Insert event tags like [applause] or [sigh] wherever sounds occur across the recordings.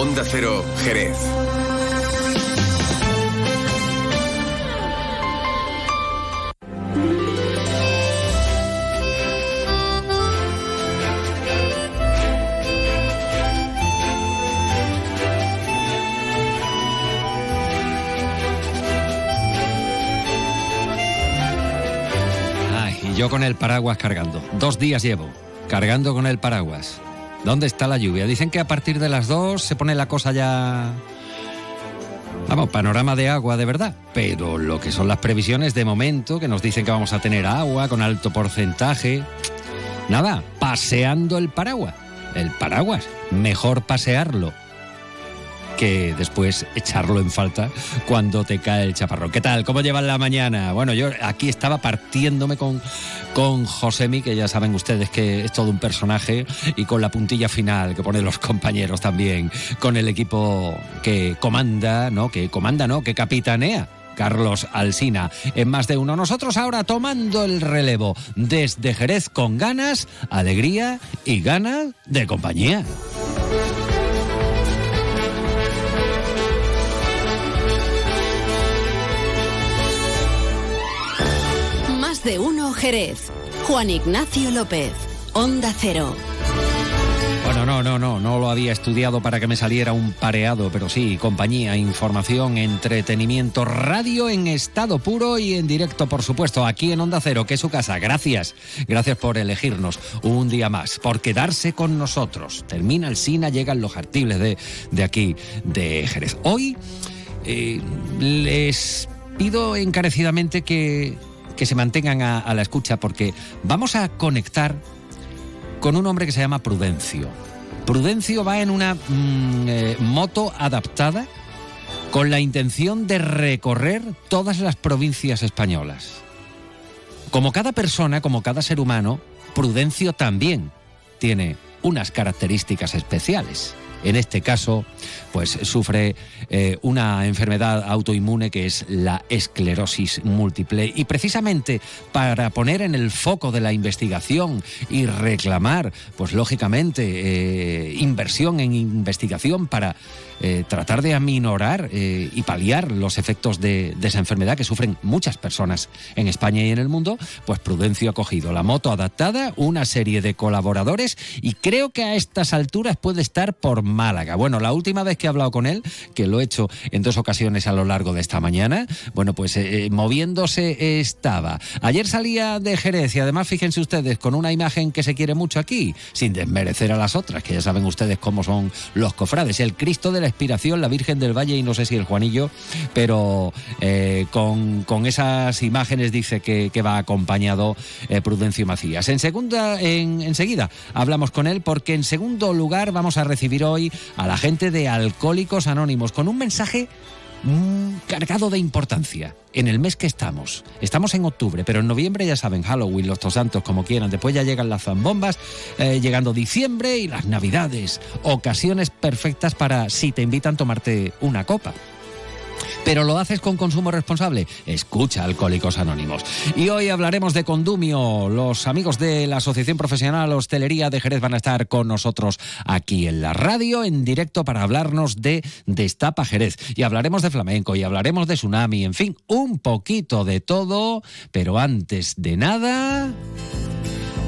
Onda Cero, Jerez. Ay, y yo con el paraguas cargando. Dos días llevo, cargando con el paraguas. ¿Dónde está la lluvia? Dicen que a partir de las dos se pone la cosa ya... Vamos, panorama de agua de verdad. Pero lo que son las previsiones de momento, que nos dicen que vamos a tener agua con alto porcentaje... Nada, paseando el paraguas. El paraguas, mejor pasearlo que después echarlo en falta cuando te cae el chaparrón. ¿Qué tal? ¿Cómo llevan la mañana? Bueno, yo aquí estaba partiéndome con, con Josemi, que ya saben ustedes que es todo un personaje, y con la puntilla final que ponen los compañeros también, con el equipo que comanda, ¿no? Que comanda, ¿no? Que capitanea. Carlos Alsina. En más de uno, nosotros ahora tomando el relevo desde Jerez con ganas, alegría y ganas de compañía. De uno Jerez. Juan Ignacio López. Onda Cero. Bueno, no, no, no, no lo había estudiado para que me saliera un pareado, pero sí, compañía, información, entretenimiento, radio en estado puro y en directo, por supuesto, aquí en Onda Cero, que es su casa. Gracias, gracias por elegirnos un día más, por quedarse con nosotros. Termina el SINA, llegan los artibles de, de aquí, de Jerez. Hoy eh, les pido encarecidamente que, que se mantengan a, la escucha porque vamos a conectar con un hombre que se llama Prudencio. Prudencio va en una mm, eh, moto adaptada con la intención de recorrer todas las provincias españolas. Como cada persona, como cada ser humano, Prudencio también tiene unas características especiales. En este caso, pues sufre eh, una enfermedad autoinmune que es la esclerosis múltiple. Y precisamente para poner en el foco de la investigación y reclamar, pues lógicamente, eh, inversión en investigación para eh, tratar de aminorar eh, y paliar los efectos de, esa enfermedad que sufren muchas personas en España y en el mundo, pues Prudencio ha cogido la moto adaptada, una serie de colaboradores y creo que a estas alturas puede estar por Málaga. Bueno, la última vez que he hablado con él, que lo he hecho en dos ocasiones a lo largo de esta mañana, bueno, pues eh, moviéndose estaba. Ayer salía de Jerez y además fíjense ustedes con una imagen que se quiere mucho aquí, sin desmerecer a las otras, que ya saben ustedes cómo son los cofrades. El Cristo de la La Virgen del Valle y no sé si el Juanillo, pero eh, con, con, esas imágenes dice que, que va acompañado eh, Prudencio Macías. En segunda, en, enseguida hablamos con él porque en segundo lugar vamos a recibir hoy a la gente de Alcohólicos Anónimos con un mensaje mm, cargado de importancia en el mes que estamos. Estamos en octubre, pero en noviembre ya saben, Halloween, los Santos, como quieran. Después ya llegan las zambombas, eh, llegando diciembre y las navidades. Ocasiones perfectas para, si te invitan, tomarte una copa pero lo haces con consumo responsable. Escucha Alcohólicos Anónimos. Y hoy hablaremos de Condumio. Los amigos de la Asociación Profesional Hostelería de Jerez van a estar con nosotros aquí en la radio, en directo, para hablarnos de Destapa Jerez. Y hablaremos de flamenco, y hablaremos de tsunami, en fin, un poquito de todo. Pero antes de nada,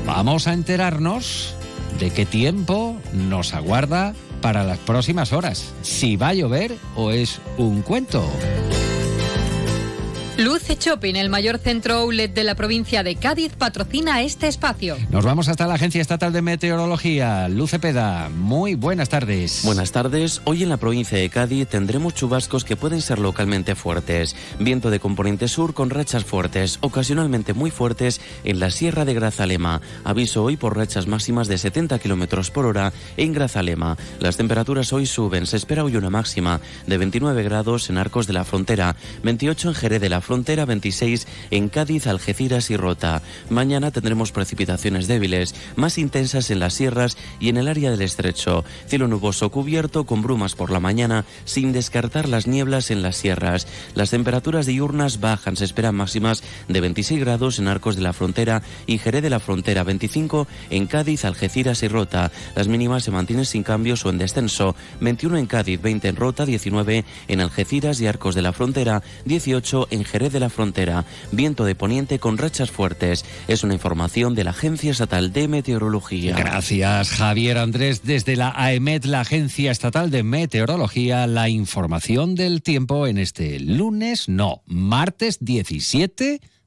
vamos a enterarnos de qué tiempo nos aguarda para las próximas horas. Si va a llover o es un cuento. Luce Shopping, el mayor centro outlet de la provincia de Cádiz, patrocina este espacio. Nos vamos hasta la Agencia Estatal de Meteorología. Luce Peda, muy buenas tardes. Buenas tardes. Hoy en la provincia de Cádiz tendremos chubascos que pueden ser localmente fuertes. Viento de componente sur con rachas fuertes, ocasionalmente muy fuertes en la Sierra de Grazalema. Aviso hoy por rachas máximas de 70 kilómetros por hora en Grazalema. Las temperaturas hoy suben. Se espera hoy una máxima de 29 grados en Arcos de la Frontera, 28 en Jerez de la Frontera Frontera, 26 en Cádiz, Algeciras y Rota. Mañana tendremos precipitaciones débiles, más intensas en las sierras y en el área del estrecho. Cielo nuboso cubierto con brumas por la mañana, sin descartar las nieblas en las sierras. Las temperaturas diurnas bajan, se esperan máximas de 26 grados en Arcos de la Frontera y Jerez de la Frontera, 25 en Cádiz, Algeciras y Rota. Las mínimas se mantienen sin cambios o en descenso, 21 en Cádiz, 20 en Rota, 19 en Algeciras y Arcos de la Frontera, 18 en Jerez de la Frontera. Viento de poniente con rachas fuertes. Es una información de la Agencia Estatal de Meteorología. Gracias, Javier Andrés. Desde la AEMET, la Agencia Estatal de Meteorología, la información del tiempo en este lunes, no, martes 17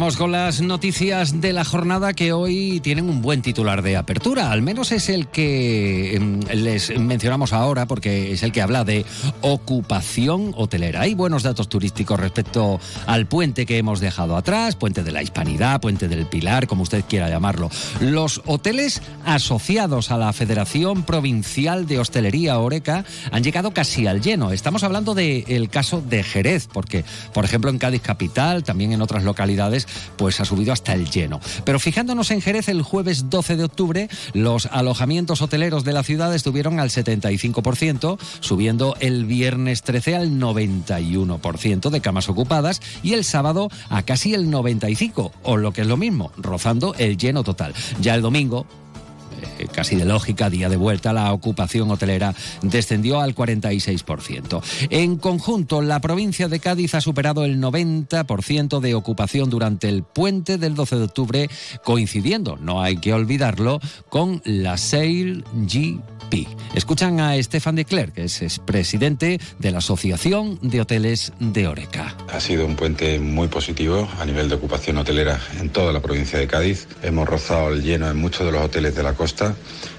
Con las noticias de la jornada que hoy tienen un buen titular de apertura. Al menos es el que em, les mencionamos ahora porque es el que habla de ocupación hotelera. Hay buenos datos turísticos respecto al puente que hemos dejado atrás, puente de la Hispanidad, puente del Pilar, como usted quiera llamarlo. Los hoteles asociados a la Federación Provincial de Hostelería Oreca han llegado casi al lleno. Estamos hablando del caso de Jerez, porque, por ejemplo, en Cádiz Capital, también en otras localidades, pues ha subido hasta el lleno. Pero fijándonos en Jerez, el jueves 12 de octubre, los alojamientos hoteleros de la ciudad estuvieron al 75%, subiendo el viernes 13 al 91% de camas ocupadas y el sábado a casi el 95%, o lo que es lo mismo, rozando el lleno total. Ya el domingo, casi de lógica, día de vuelta, la ocupación hotelera descendió al 46%. En conjunto, la provincia de Cádiz ha superado el 90% de ocupación durante el puente del 12 de octubre, coincidiendo, no hay que olvidarlo, con la Sail Escuchan a Estefan de Clerc, que es presidente de la Asociación de Hoteles de Oreca. Ha sido un puente muy positivo a nivel de ocupación hotelera en toda la provincia de Cádiz. Hemos rozado el lleno en muchos de los hoteles de la costa.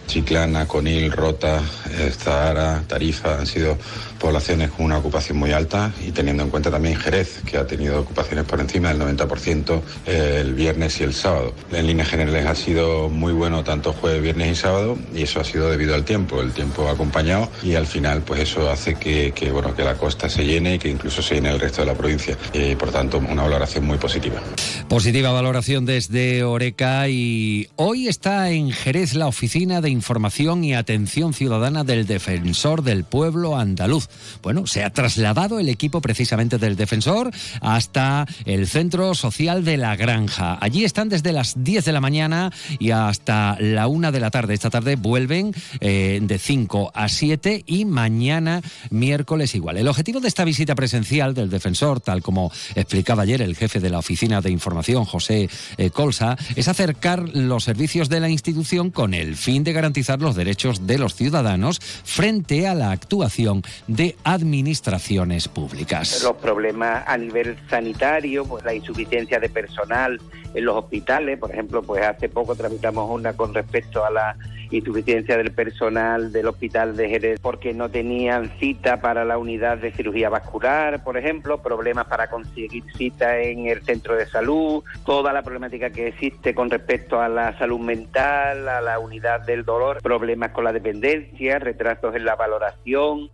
Chiclana, Conil, Rota, eh, Zahara, Tarifa han sido poblaciones con una ocupación muy alta y teniendo en cuenta también Jerez, que ha tenido ocupaciones por encima del 90% eh, el viernes y el sábado. En líneas generales ha sido muy bueno tanto jueves, viernes y sábado y eso ha sido debido al tiempo. El tiempo ha acompañado y al final pues eso hace que, bueno, que la costa se llene y que incluso se llene el resto de la provincia. Y por tanto una valoración muy positiva. Positiva valoración desde Oreca y hoy está en Jerez la oficina de Información y Atención Ciudadana del Defensor del Pueblo Andaluz. Bueno, se ha trasladado el equipo precisamente del Defensor hasta el Centro Social de la Granja. Allí están desde las 10 de la mañana y hasta la 1 de la tarde. Esta tarde vuelven eh, de 5 a 7 y mañana miércoles igual. El objetivo de esta visita presencial del Defensor, tal como explicaba ayer el jefe de la Oficina de Información, José eh, Colsa, es acercar los servicios de la institución con el fin de garantizar los derechos de los ciudadanos frente a la actuación de administraciones públicas. Los problemas a nivel sanitario, pues la insuficiencia de personal en los hospitales, por ejemplo, pues hace poco tramitamos una con respecto a la insuficiencia del personal del hospital de Jerez porque no tenían cita para la unidad de cirugía vascular, por ejemplo, problemas para conseguir cita en el centro de salud, toda la problemática que existe con respecto a la salud mental, a la unidad del dolor, problemas con la dependencia, retrasos en la valoración.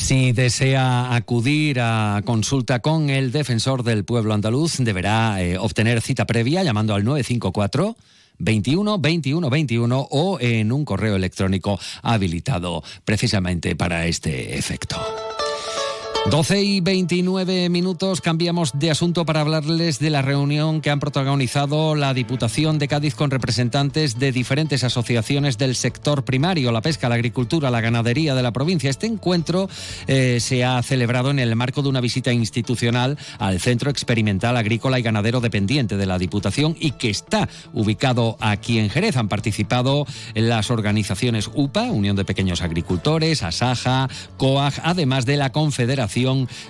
Si desea acudir a consulta con el defensor del pueblo andaluz, deberá eh, obtener cita previa llamando al 954 21 21 21 o en un correo electrónico habilitado precisamente para este efecto. 12 y 29 minutos cambiamos de asunto para hablarles de la reunión que han protagonizado la Diputación de Cádiz con representantes de diferentes asociaciones del sector primario, la pesca, la agricultura, la ganadería de la provincia. Este encuentro eh, se ha celebrado en el marco de una visita institucional al Centro Experimental Agrícola y Ganadero dependiente de la Diputación y que está ubicado aquí en Jerez. Han participado las organizaciones UPA, Unión de Pequeños Agricultores, ASAJA, COAG, además de la Confederación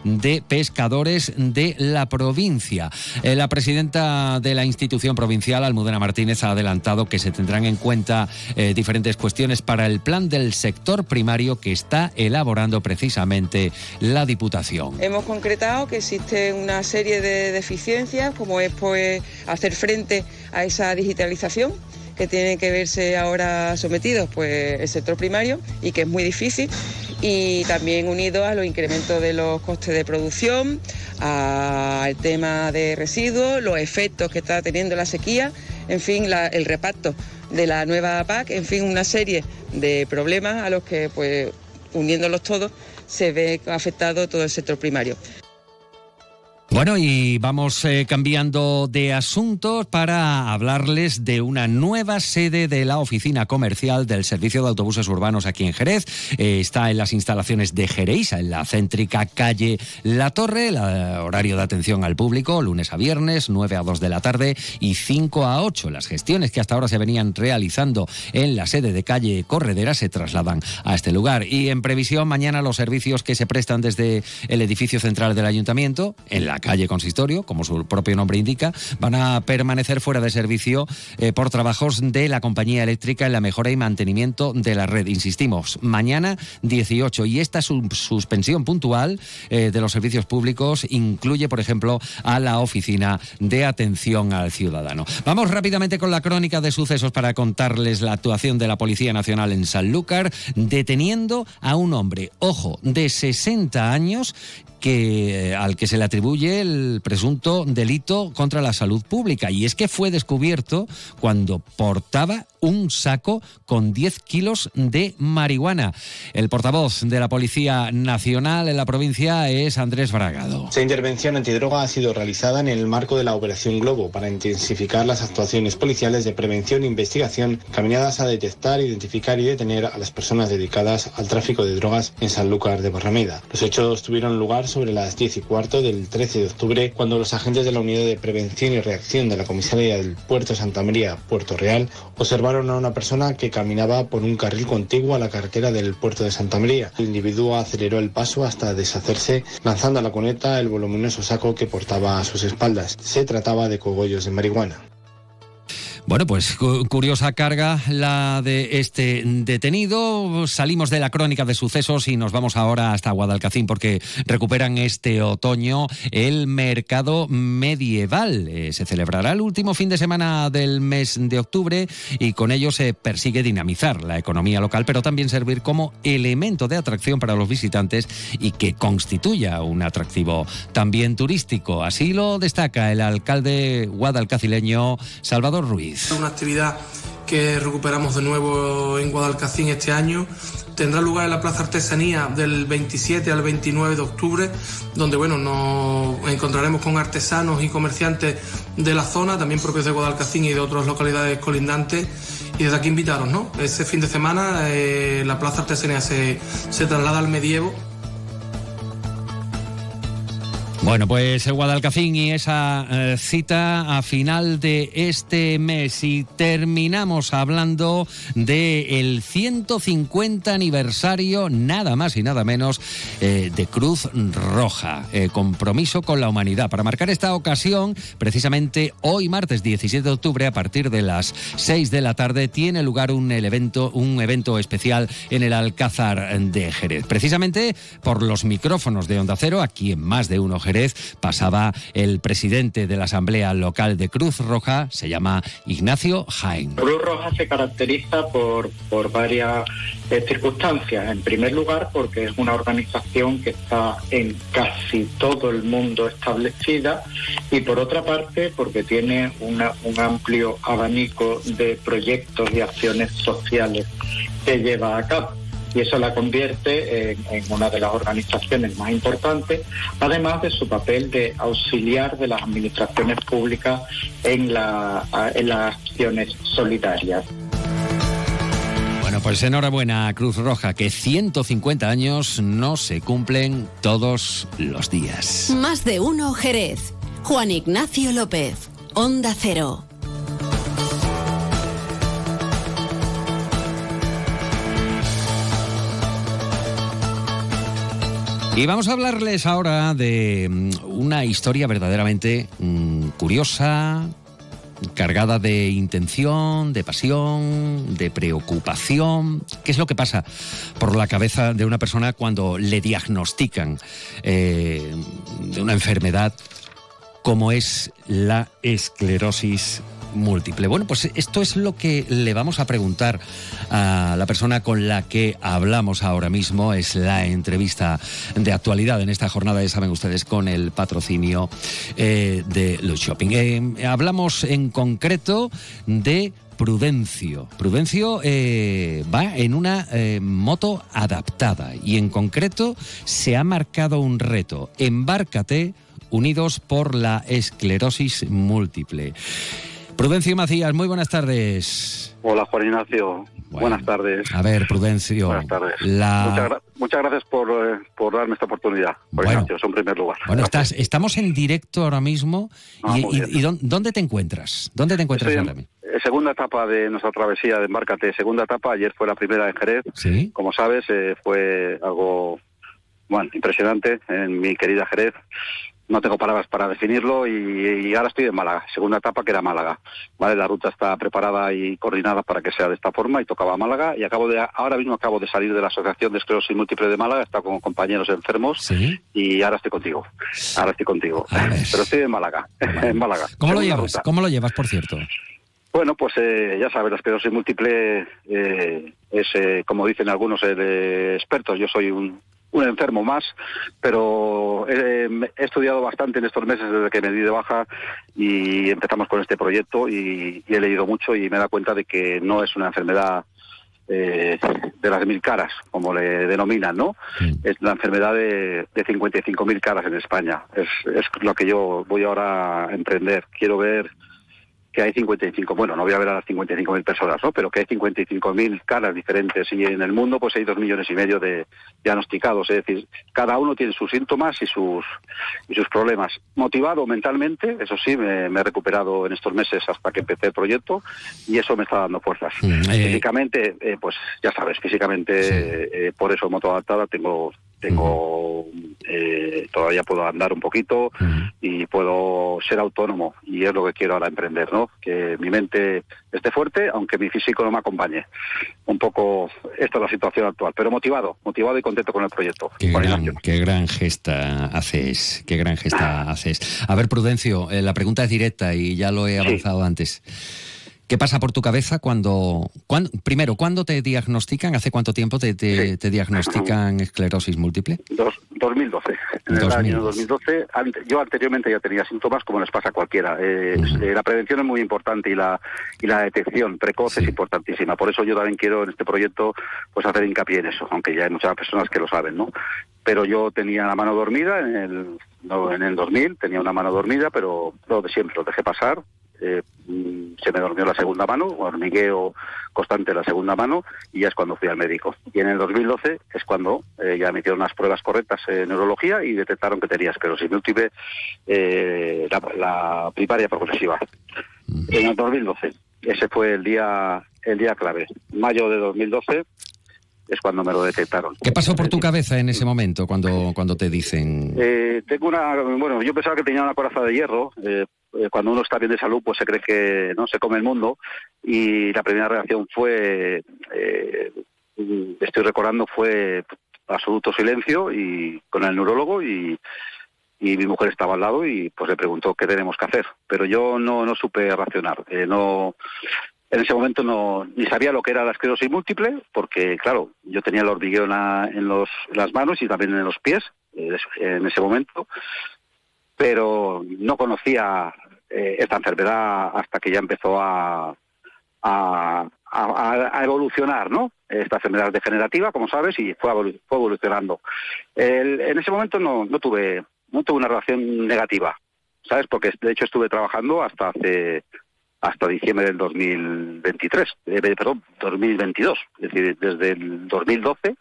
de Pescadores de la provincia. Eh, la presidenta de la institución provincial, Almudena Martínez, ha adelantado que se tendrán en cuenta eh, diferentes cuestiones para el plan del sector primario que está elaborando precisamente la Diputación. Hemos concretado que existe una serie de deficiencias, como es pues, hacer frente a esa digitalización que tiene que verse ahora sometidos pues el sector primario y que es muy difícil y también unido a los incrementos de los costes de producción, al tema de residuos, los efectos que está teniendo la sequía, en fin, el reparto de la nueva PAC, en fin, una serie de problemas a los que pues uniéndolos todos se ve afectado todo el sector primario. Bueno, y vamos eh, cambiando de asuntos para hablarles de una nueva sede de la oficina comercial del Servicio de Autobuses Urbanos aquí en Jerez. Eh, está en las instalaciones de Jereiza, en la céntrica calle La Torre, el horario de atención al público, lunes a viernes, 9 a 2 de la tarde y 5 a 8. Las gestiones que hasta ahora se venían realizando en la sede de calle Corredera se trasladan a este lugar. Y en previsión, mañana los servicios que se prestan desde el edificio central del ayuntamiento, en la calle Consistorio, como su propio nombre indica, van a permanecer fuera de servicio eh, por trabajos de la compañía eléctrica en la mejora y mantenimiento de la red. Insistimos, mañana 18 y esta suspensión puntual eh, de los servicios públicos incluye, por ejemplo, a la oficina de atención al ciudadano. Vamos rápidamente con la crónica de sucesos para contarles la actuación de la Policía Nacional en Sanlúcar, deteniendo a un hombre, ojo, de 60 años que, eh, al que se le atribuye el presunto delito contra la salud pública. Y es que fue descubierto cuando portaba un saco con 10 kilos de marihuana. El portavoz de la Policía Nacional en la provincia es Andrés Bragado. Esta intervención antidroga ha sido realizada en el marco de la Operación Globo para intensificar las actuaciones policiales de prevención e investigación caminadas a detectar, identificar y detener a las personas dedicadas al tráfico de drogas en Sanlúcar de Barrameda. Los hechos tuvieron lugar sobre las 10 y cuarto del 13 de octubre cuando los agentes de la Unidad de Prevención y Reacción de la Comisaría del Puerto Santa María, Puerto Real, observaron a una persona que caminaba por un carril contiguo a la carretera del puerto de Santa María. El individuo aceleró el paso hasta deshacerse, lanzando a la cuneta el voluminoso saco que portaba a sus espaldas. Se trataba de cogollos de marihuana. Bueno, pues curiosa carga la de este detenido. Salimos de la crónica de sucesos y nos vamos ahora hasta Guadalcacín porque recuperan este otoño el mercado medieval. Eh, se celebrará el último fin de semana del mes de octubre y con ello se persigue dinamizar la economía local, pero también servir como elemento de atracción para los visitantes y que constituya un atractivo también turístico. Así lo destaca el alcalde guadalcacileño Salvador Ruiz. Una actividad que recuperamos de nuevo en Guadalcacín este año. Tendrá lugar en la Plaza Artesanía del 27 al 29 de octubre, donde bueno, nos encontraremos con artesanos y comerciantes de la zona, también propios de Guadalcacín y de otras localidades colindantes. Y desde aquí invitaros, ¿no? Ese fin de semana eh, la Plaza Artesanía se, se traslada al medievo bueno, pues el Guadalcacín y esa eh, cita a final de este mes y terminamos hablando del 150 aniversario, nada más y nada menos, eh, de Cruz Roja, eh, compromiso con la humanidad. Para marcar esta ocasión, precisamente hoy martes 17 de octubre, a partir de las 6 de la tarde, tiene lugar un evento, un evento especial en el Alcázar de Jerez. Precisamente por los micrófonos de Onda Cero, aquí en más de uno Jerez pasaba el presidente de la Asamblea Local de Cruz Roja, se llama Ignacio Jaén. Cruz Roja se caracteriza por, por varias eh, circunstancias. En primer lugar, porque es una organización que está en casi todo el mundo establecida y por otra parte, porque tiene un amplio abanico de proyectos y acciones sociales que lleva a cabo. Y eso la convierte en, en una de las organizaciones más importantes, además de su papel de auxiliar de las administraciones públicas en, la, en las acciones solidarias. Bueno, pues enhorabuena Cruz Roja, que 150 años no se cumplen todos los días. Más de uno Jerez. Juan Ignacio López, Onda Cero. Y vamos a hablarles ahora de mm, una historia verdaderamente mm, curiosa, cargada de intención, de pasión, de preocupación. ¿Qué es lo que pasa por la cabeza de una persona cuando le diagnostican eh, de una enfermedad como es la esclerosis múltiple. Bueno, pues esto es lo que le vamos a preguntar a la persona con la que hablamos ahora mismo. Es la entrevista de actualidad en esta jornada, ya saben ustedes, con el patrocinio eh, de Los Shopping. Eh, hablamos en concreto de Prudencio. Prudencio eh, va en una moto adaptada y en concreto se ha marcado un reto. Embárcate unidos por la esclerosis múltiple. Prudencio Macías, muy buenas tardes. Hola Juan Ignacio, buenas tardes. A ver, Prudencio. Buenas tardes. Muchas, gracias por, eh, por, darme esta oportunidad, Juan Ignacio, en primer lugar. Bueno, estás, estamos en directo ahora mismo. Ah, ¿Y, dónde te encuentras? ¿Dónde te encuentras ahora mismo? Segunda etapa de nuestra travesía de Embarcate, segunda etapa, ayer fue la primera en Jerez. ¿Sí? Como sabes, eh, fue algo bueno, impresionante en mi querida Jerez no tengo palabras para definirlo y, ahora estoy en Málaga, segunda etapa que era Málaga. Vale, la ruta está preparada y coordinada para que sea de esta forma y tocaba Málaga y acabo de ahora mismo acabo de salir de la Asociación de Esclerosis Múltiple de Málaga, he estado con compañeros enfermos y ahora estoy contigo. Ahora estoy contigo. Pero estoy en Málaga, [laughs] en Málaga. ¿Cómo lo llevas? ¿Cómo lo llevas, por cierto? Bueno, pues eh, ya sabes, la esclerosis múltiple eh, es, eh, como dicen algunos expertos, yo soy un, un enfermo más, pero he, estudiado bastante en estos meses desde que me di de baja y empezamos con este proyecto y, he leído mucho y me da cuenta de que no es una enfermedad eh, de las mil caras, como le denominan, ¿no? Es la enfermedad de, de 55.000 caras en España. Es, es lo que yo voy ahora a emprender. Quiero ver que hay 55, bueno, no voy a ver a las 55.000 personas, ¿no? Pero que hay 55.000 caras diferentes y en el mundo pues hay dos millones y medio de diagnosticados, es decir, cada uno tiene sus síntomas y sus y sus problemas. Motivado mentalmente, eso sí, me, he recuperado en estos meses hasta que empecé el proyecto y eso me está dando fuerzas. Mm, eh, físicamente, eh, pues ya sabes, físicamente eh, por eso moto adaptada tengo tengo eh, todavía puedo andar un poquito y puedo ser autónomo y es lo que quiero ahora emprender no que mi mente esté fuerte aunque mi físico no me acompañe. Un poco esta es la situación actual pero motivado motivado y contento con el proyecto qué, gran, gesta haces qué gran gesta haces. A ver Prudencio eh, la pregunta es directa y ya lo he avanzado antes ¿Qué pasa por tu cabeza cuando, primero, cuándo te diagnostican? ¿Hace cuánto tiempo te, diagnostican esclerosis múltiple? 2012. En el año 2012, yo anteriormente ya tenía síntomas como les pasa a cualquiera. Eh, eh, la prevención es muy importante y la, y la detección precoz es importantísima. Por eso yo también quiero en este proyecto pues hacer hincapié en eso, aunque ya hay muchas personas que lo saben, ¿no? Pero yo tenía la mano dormida en el, en el 2000, tenía una mano dormida, pero lo de siempre lo dejé pasar eh, se me durmió la segunda mano, hormigueo constante la segunda mano, y ya es cuando fui al médico. Y en el 2012 es cuando eh, ya me hicieron unas pruebas correctas en neurología y detectaron que tenía esclerosis múltiple, eh, la, la, primaria progresiva. En el 2012, ese fue el día, el día clave. Mayo de 2012 es cuando me lo detectaron. ¿Qué pasó por tu cabeza en ese momento cuando, cuando te dicen? Eh, tengo una, bueno, yo pensaba que tenía una coraza de hierro. Eh, cuando uno está bien de salud, pues se cree que no se come el mundo. Y la primera reacción fue, estoy recordando, fue absoluto silencio y con el neurólogo y, mi mujer estaba al lado y pues le preguntó qué tenemos que hacer. Pero yo no, no supe racionar. no en ese momento no ni sabía lo que era la esclerosis múltiple, porque claro, yo tenía el hormigueo en, los, las manos y también en los pies eh, en ese momento, pero no conocía eh, esta enfermedad hasta que ya empezó a, evolucionar, ¿no? Esta enfermedad degenerativa, como sabes, y fue, fue evolucionando. en ese momento no, no tuve no tuve una relación negativa, ¿sabes? Porque de hecho estuve trabajando hasta hace hasta diciembre del 2023, eh, perdón, 2022, es decir, desde el 2012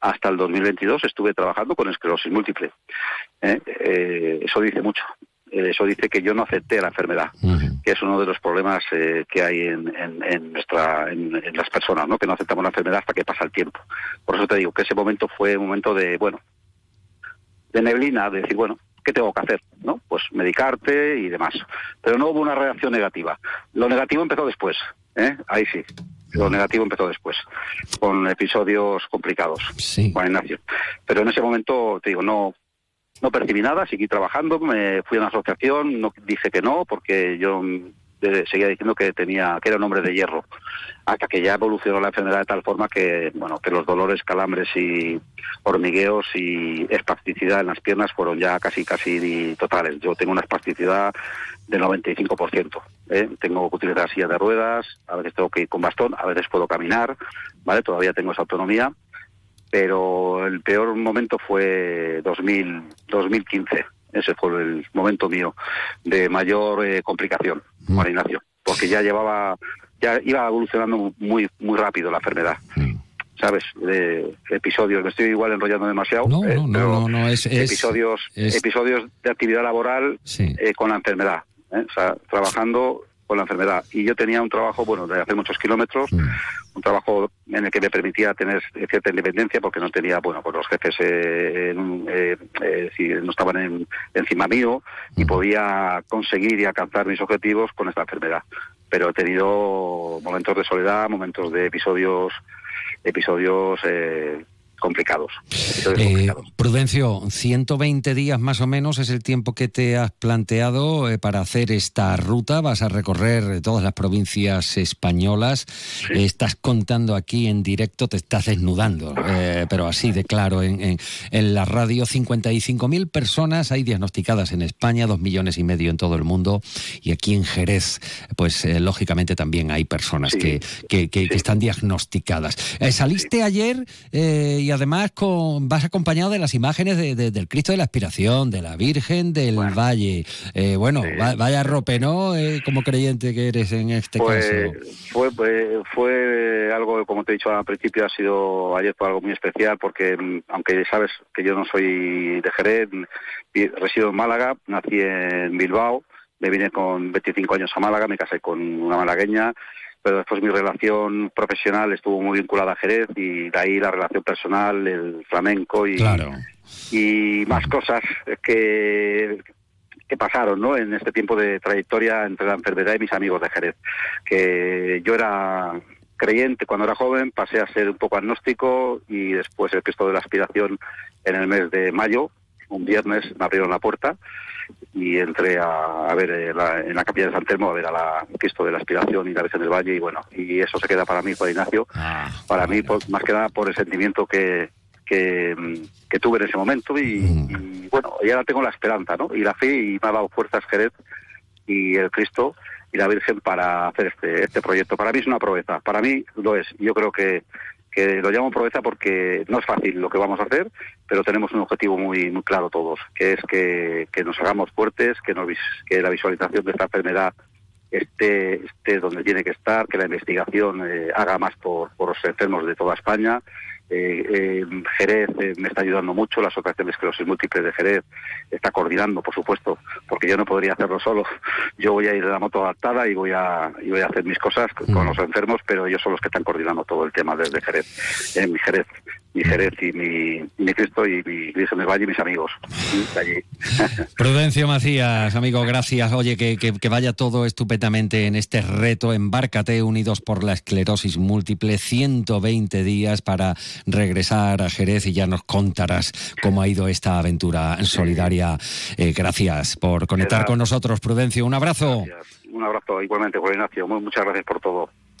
hasta el 2022 estuve trabajando con esclerosis múltiple. ¿eh? Eh, eso dice mucho. Eso dice que yo no acepté la enfermedad, que es uno de los problemas que hay en, en, nuestra, en, las personas, ¿no? que no aceptamos la enfermedad hasta que pasa el tiempo. Por eso te digo que ese momento fue un momento de, bueno, de neblina, de decir, bueno, ¿qué tengo que hacer? ¿No? Pues medicarte y demás. Pero no hubo una reacción negativa. Lo negativo empezó después, ¿eh? Ahí sí. Lo negativo empezó después, con episodios complicados, sí. Juan Ignacio. Pero en ese momento, te digo, no, no percibí nada, seguí trabajando, me fui a una asociación, no dije que no, porque yo seguía diciendo que tenía que era un hombre de hierro hasta que ya evolucionó la enfermedad de tal forma que bueno que los dolores calambres y hormigueos y espasticidad en las piernas fueron ya casi casi totales yo tengo una espasticidad del 95% ¿eh? tengo que utilizar silla de ruedas a veces tengo que ir con bastón a veces puedo caminar vale todavía tengo esa autonomía pero el peor momento fue 2000 2015 ese fue el momento mío de mayor eh, complicación, mm. Juan Ignacio, porque ya llevaba, ya iba evolucionando muy, muy rápido la enfermedad. Mm. ¿Sabes? De episodios, me estoy igual enrollando demasiado. No, no, no, no, es, episodios, episodios de actividad laboral eh, con la enfermedad. ¿Eh? O sea, trabajando con la enfermedad. Y yo tenía un trabajo, bueno, de hacer muchos kilómetros, mm. un trabajo en el que me permitía tener cierta independencia porque no tenía, bueno, pues los jefes eh, eh, eh no estaban encima mío y mm. podía conseguir y alcanzar mis objetivos con esta enfermedad. Pero he tenido momentos de soledad, momentos de episodios, episodios eh, complicados. Eh, Prudencio, 120 días más o menos es el tiempo que te has planteado eh, para hacer esta ruta. Vas a recorrer todas las provincias españolas. estás contando aquí en directo, te estás desnudando, eh, pero así de claro en, en, la radio. 55.000 personas hay diagnosticadas en España, dos millones y medio en todo el mundo. Y aquí en Jerez, pues lógicamente también hay personas que, que, que, están diagnosticadas. saliste ayer y además con, vas acompañado de las imágenes del Cristo de la Aspiración, de la Virgen del Valle. Eh, bueno, vaya rope, ¿no? Eh, como creyente que eres en este caso. Fue, fue, fue algo, como te he dicho al principio, ha sido ayer fue algo muy especial porque, mm, aunque sabes que yo no soy de Jerez, resido en Málaga, nací en Bilbao, me vine con 25 años a Málaga, me casé con una malagueña pero después mi relación profesional estuvo muy vinculada a Jerez y de ahí la relación personal, el flamenco y, y más cosas que, que pasaron ¿no? en este tiempo de trayectoria entre la enfermedad y mis amigos de Jerez. Que yo era creyente cuando era joven, pasé a ser un poco agnóstico y después el Cristo de la Aspiración en el mes de mayo, un viernes, me abrieron la puerta y entré a, ver eh, en la capilla de San Telmo a ver a la Cristo de la Aspiración y la Virgen del Valle y bueno, y eso se queda para mí, Juan Ignacio, ah, para mí más que nada por el sentimiento que, que, tuve en ese momento y, mm. bueno, y ahora tengo la esperanza, ¿no? Y la fe y me ha dado fuerzas Jerez y el Cristo y la Virgen para hacer este, este proyecto. Para mí es una proeza, para mí lo es. Yo creo que que lo llamo proeza porque no es fácil lo que vamos a hacer, pero tenemos un objetivo muy muy claro todos, que es que, nos hagamos fuertes, que, nos, que la visualización de esta enfermedad esté, esté donde tiene que estar, que la investigación eh, haga más por, por los enfermos de toda España eh, eh, Jerez eh, me está ayudando mucho, la Asociación de Esclerosis Múltiple de Jerez está coordinando, por supuesto, porque yo no podría hacerlo solo. Yo voy a ir de la moto adaptada y voy a, y voy a hacer mis cosas con mm. los enfermos, pero ellos son los que están coordinando todo el tema desde Jerez. En mi Jerez mi Jerez y mi, mi Cristo y mi Virgen del Valle y mis amigos allí. [laughs] Prudencio Macías, amigo, gracias. Oye, que, que, vaya todo estupendamente en este reto. Embárcate unidos por la esclerosis múltiple. 120 días para regresar a Jerez y ya nos contarás cómo ha ido esta aventura solidaria. Eh, gracias por conectar con nosotros, Prudencio. Un abrazo. Un abrazo igualmente, Juan Ignacio. Muchas gracias por todo.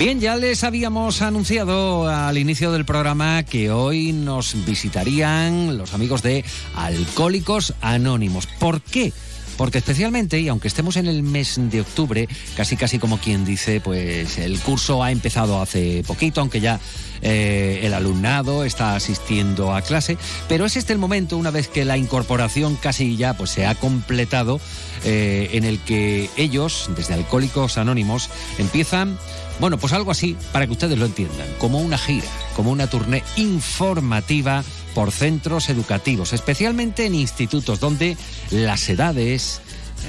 Bien, ya les habíamos anunciado al inicio del programa que hoy nos visitarían los amigos de Alcohólicos Anónimos. ¿Por qué? Porque especialmente, y aunque estemos en el mes de octubre, casi casi como quien dice, pues el curso ha empezado hace poquito, aunque ya eh, el alumnado está asistiendo a clase, pero es este el momento, una vez que la incorporación casi ya pues, se ha completado, eh, en el que ellos, desde Alcohólicos Anónimos, empiezan bueno, pues algo así, para que ustedes lo entiendan, como una gira, como una tournée informativa por centros educativos, especialmente en institutos donde las edades,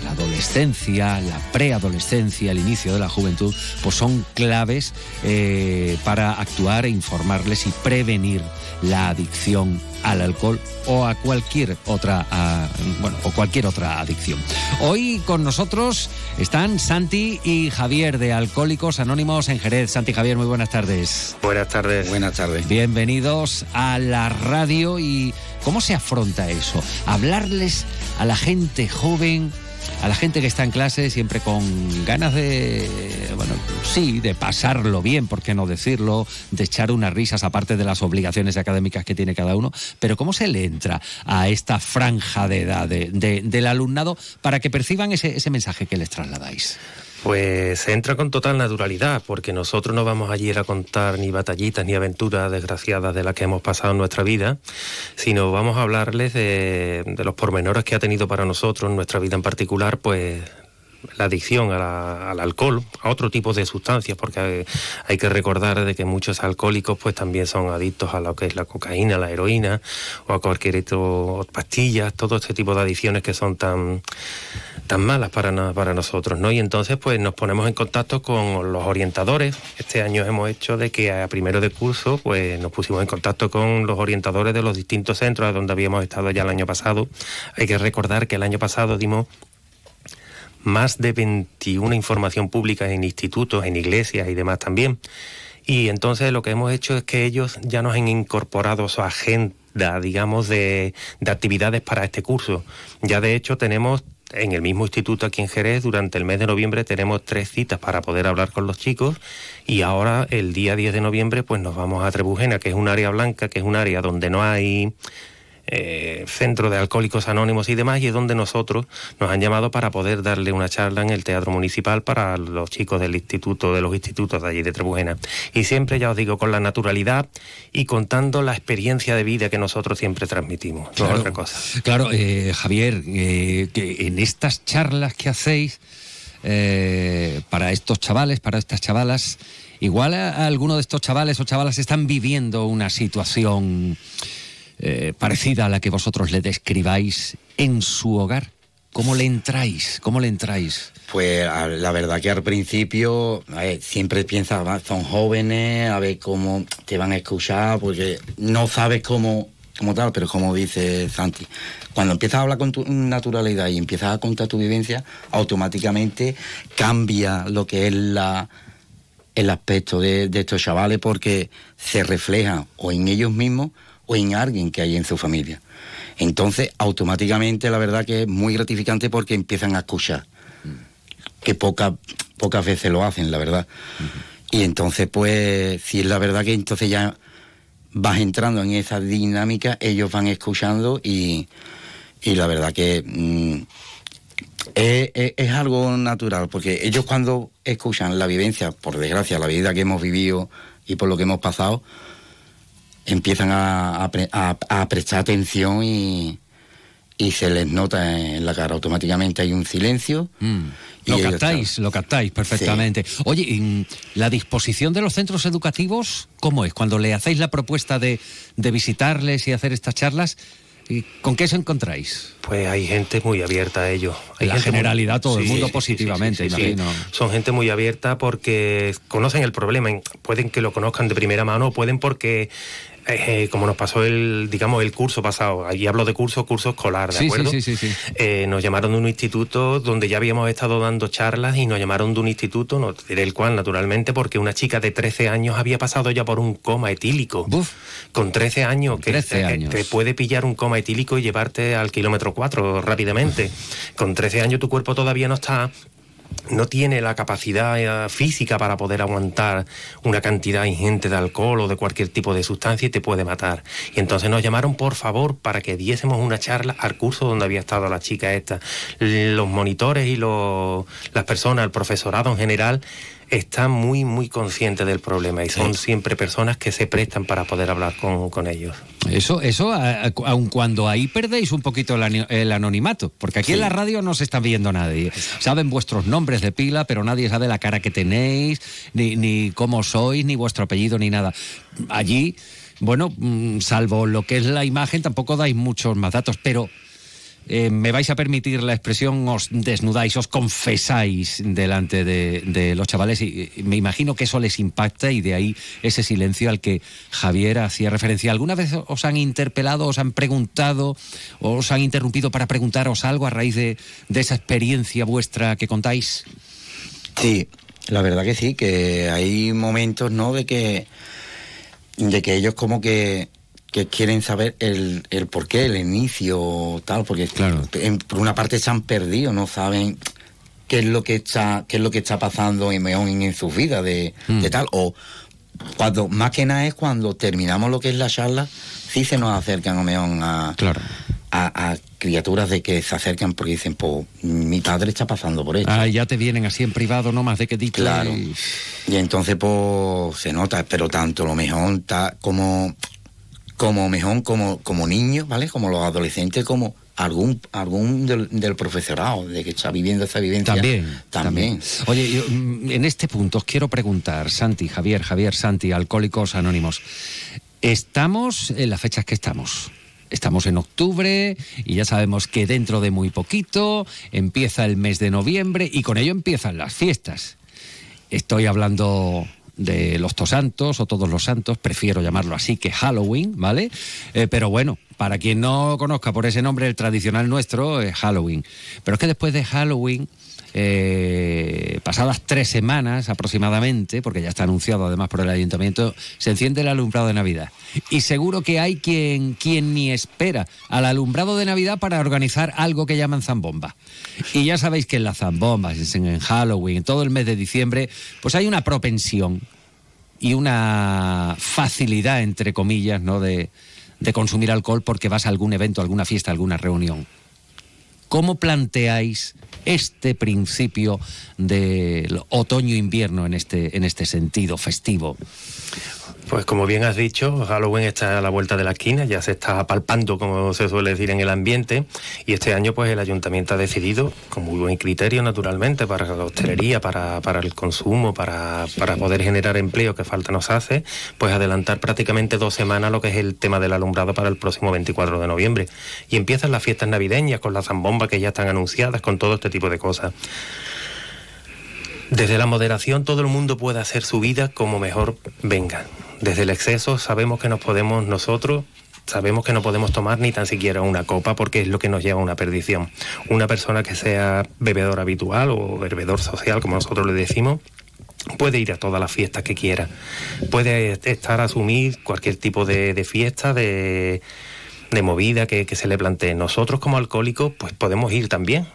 la adolescencia, la preadolescencia, el inicio de la juventud, pues son claves eh, para actuar e informarles y prevenir la adicción al alcohol o a cualquier otra a- bueno o cualquier otra adicción. Hoy con nosotros están Santi y Javier de Alcohólicos Anónimos en Jerez. Santi y Javier, muy buenas tardes. Buenas tardes. Buenas tardes. Bienvenidos a la radio y ¿cómo se afronta eso? Hablarles a la gente joven, a la gente que está en clase siempre con ganas de, bueno, sí, de pasarlo bien, por qué no decirlo, de echar unas risas aparte de las obligaciones académicas que tiene cada uno, pero ¿cómo se le entra a esta franja de edad de- de- del alumnado para que perciban ese, ese mensaje que les trasladáis? Pues entra con total naturalidad, porque nosotros no vamos allí a contar ni batallitas ni aventuras desgraciadas de las que hemos pasado en nuestra vida, sino vamos a hablarles de, de los pormenores que ha tenido para nosotros nuestra vida en particular, pues la adicción a la- al alcohol, a otro tipo de sustancias, porque hay, que recordar de que muchos alcohólicos pues también son adictos a lo que es la cocaína, la heroína o a cualquier otro pastillas, todo este tipo de adicciones que son tan tan malas para, no- para nosotros, ¿no? Y entonces pues nos ponemos en contacto con los orientadores. Este año hemos hecho de que a primero de curso pues nos pusimos en contacto con los orientadores de los distintos centros donde habíamos estado ya el año pasado. Hay que recordar que el año pasado dimos más de 21 información pública en institutos, en iglesias y demás también. Y entonces lo que hemos hecho es que ellos ya nos han incorporado su agenda, digamos, de, de actividades para este curso. Ya de hecho tenemos en el mismo instituto aquí en Jerez, durante el mes de noviembre tenemos tres citas para poder hablar con los chicos y ahora el día 10 de noviembre pues nos vamos a Trebujena, que es un área blanca, que es un área donde no hay eh, centro de alcohólicos anónimos y demás, y es donde nosotros nos han llamado para poder darle una charla en el Teatro Municipal para los chicos del instituto, de los institutos de allí de Trebujena. Y siempre, ya os digo, con la naturalidad y contando la experiencia de vida que nosotros siempre transmitimos. No Claro. otra cosa. Claro, eh, Javier, eh, que en estas charlas que hacéis para estos chavales, para estas chavalas, igual a, a alguno de estos chavales o chavalas están viviendo una situación eh, parecida a la que vosotros le describáis en su hogar. ¿Cómo le entráis? ¿Cómo le entráis? Pues la verdad que al principio siempre piensas, "Va, son jóvenes, a ver cómo te van a escuchar, porque no sabes cómo, cómo tal, pero como dice Santi, cuando empiezas a hablar con tu naturalidad y empiezas a contar tu vivencia, automáticamente cambia lo que es la, el aspecto de, de estos chavales porque se refleja o en ellos mismos o en alguien que hay en su familia. Entonces, automáticamente, la verdad que es muy gratificante porque empiezan a escuchar, que poca- pocas veces lo hacen, la verdad. Y entonces, pues, si es la verdad que entonces ya vas entrando en esa dinámica, ellos van escuchando y, y la verdad que mm, es, es- es algo natural, porque ellos cuando escuchan la vivencia, por desgracia, la vida que hemos vivido y por lo que hemos pasado, empiezan a, a pre- a- a prestar atención y, y se les nota en la cara. Automáticamente hay un silencio. Mm. Lo captáis, lo captáis perfectamente. Oye, la disposición de los centros educativos, ¿cómo es? Cuando le hacéis la propuesta de, de visitarles y hacer estas charlas, ¿Con qué os encontráis? Pues hay gente muy abierta a ello. Hay En la gente muy- generalidad, todo el mundo sí, positivamente, sí, imagino. Son gente muy abierta porque conocen el problema. Pueden que lo conozcan de primera mano, o pueden porque eh, eh, como nos pasó el, digamos, el curso pasado, ahí hablo de curso, curso escolar, ¿de Sí, sí, acuerdo? sí, sí, sí. Eh, nos llamaron de un instituto donde ya habíamos estado dando charlas y nos llamaron de un instituto, no te diré el cual, naturalmente, porque una chica de 13 años había pasado ya por un coma etílico. Con 13 años, que 13 que años. te puede pillar un coma etílico y llevarte al kilómetro 4 rápidamente. Con 13 años tu cuerpo todavía no está no tiene la capacidad eh, física para poder aguantar una cantidad ingente de alcohol o de cualquier tipo de sustancia y te puede matar. Y entonces nos llamaron por favor para que diésemos una charla al curso donde había estado la chica esta. Los monitores y los, las personas, el profesorado en general, están muy, muy conscientes del problema y son siempre personas que se prestan para poder hablar con, con ellos. Eso, eso, a- a- aun cuando ahí perdéis un poquito el anonimato, porque aquí en la radio no se está viendo nadie. Saben vuestros nombres de pila, pero nadie sabe la cara que tenéis, ni, ni cómo sois, ni vuestro apellido, ni nada. Allí, bueno, mm, salvo lo que es la imagen, tampoco dais muchos más datos, pero eh, me vais a permitir la expresión, os desnudáis, os confesáis delante de, los chavales y, me imagino que eso les impacta y de ahí ese silencio al que Javier hacía referencia. ¿Alguna vez os han interpelado, os han preguntado, os han interrumpido para preguntaros algo a raíz de, de esa experiencia vuestra que contáis? Sí, la verdad que sí, que hay momentos, ¿no? De que, de que ellos como que, que quieren saber el, el por qué, el inicio, tal, porque en- por una parte se han perdido, no saben qué es lo que está, qué es lo que está pasando en Meón en, en sus vidas de, de tal, o cuando, más que nada es cuando terminamos lo que es la charla, sí se nos acercan a Meón a, a, criaturas de que se acercan porque dicen, pues mi padre está pasando por esto. Ah, ya te vienen así en privado, no más de que dicho. Claro. y- Y entonces, pues, se nota, pero tanto lo mejor está como, como mejor como, como niños, ¿vale? Como los adolescentes, como algún, algún del, del profesorado, de que está viviendo esa vivencia. También, También. Oye, yo, mm, en este punto os quiero preguntar, Santi, Javier, Javier, Santi, Alcohólicos Anónimos. Estamos en las fechas que estamos. Estamos en octubre y ya sabemos que dentro de muy poquito empieza el mes de noviembre y con ello empiezan las fiestas. Estoy hablando de los Tosantos o todos los santos, prefiero llamarlo así que Halloween, ¿vale? Eh, pero bueno, para quien no conozca por ese nombre, el tradicional nuestro es Halloween. Pero es que después de Halloween, eh, pasadas tres semanas aproximadamente, porque ya está anunciado además por el ayuntamiento, se enciende el alumbrado de Navidad. Y seguro que hay quien, quien ni espera al alumbrado de Navidad para organizar algo que llaman zambomba. Y ya sabéis que en las zambombas, en en Halloween, en todo el mes de diciembre, pues hay una propensión y una facilidad, entre comillas, ¿no? de, de consumir alcohol porque vas a algún evento, alguna fiesta, alguna reunión. ¿Cómo planteáis este principio del otoño-invierno en este, en este sentido festivo? Pues como bien has dicho, Halloween está a la vuelta de la esquina, ya se está palpando, como se suele decir, en el ambiente, y este año pues el ayuntamiento ha decidido, con muy buen criterio naturalmente, para la hostelería, para, para el consumo, para, para poder generar empleo que falta nos hace, pues adelantar prácticamente dos semanas lo que es el tema del alumbrado para el próximo 24 de noviembre. Y empiezan las fiestas navideñas con las zambombas que ya están anunciadas, con todo este tipo de cosas. Desde la moderación todo el mundo puede hacer su vida como mejor venga. Desde el exceso sabemos que nos podemos nosotros, sabemos que no podemos tomar ni tan siquiera una copa porque es lo que nos lleva a una perdición. Una persona que sea bebedor habitual o bebedor social, como nosotros le decimos, puede ir a todas las fiestas que quiera. Puede estar a asumir cualquier tipo de, fiesta, de, de movida que, que se le plantee. Nosotros como alcohólicos pues podemos ir también.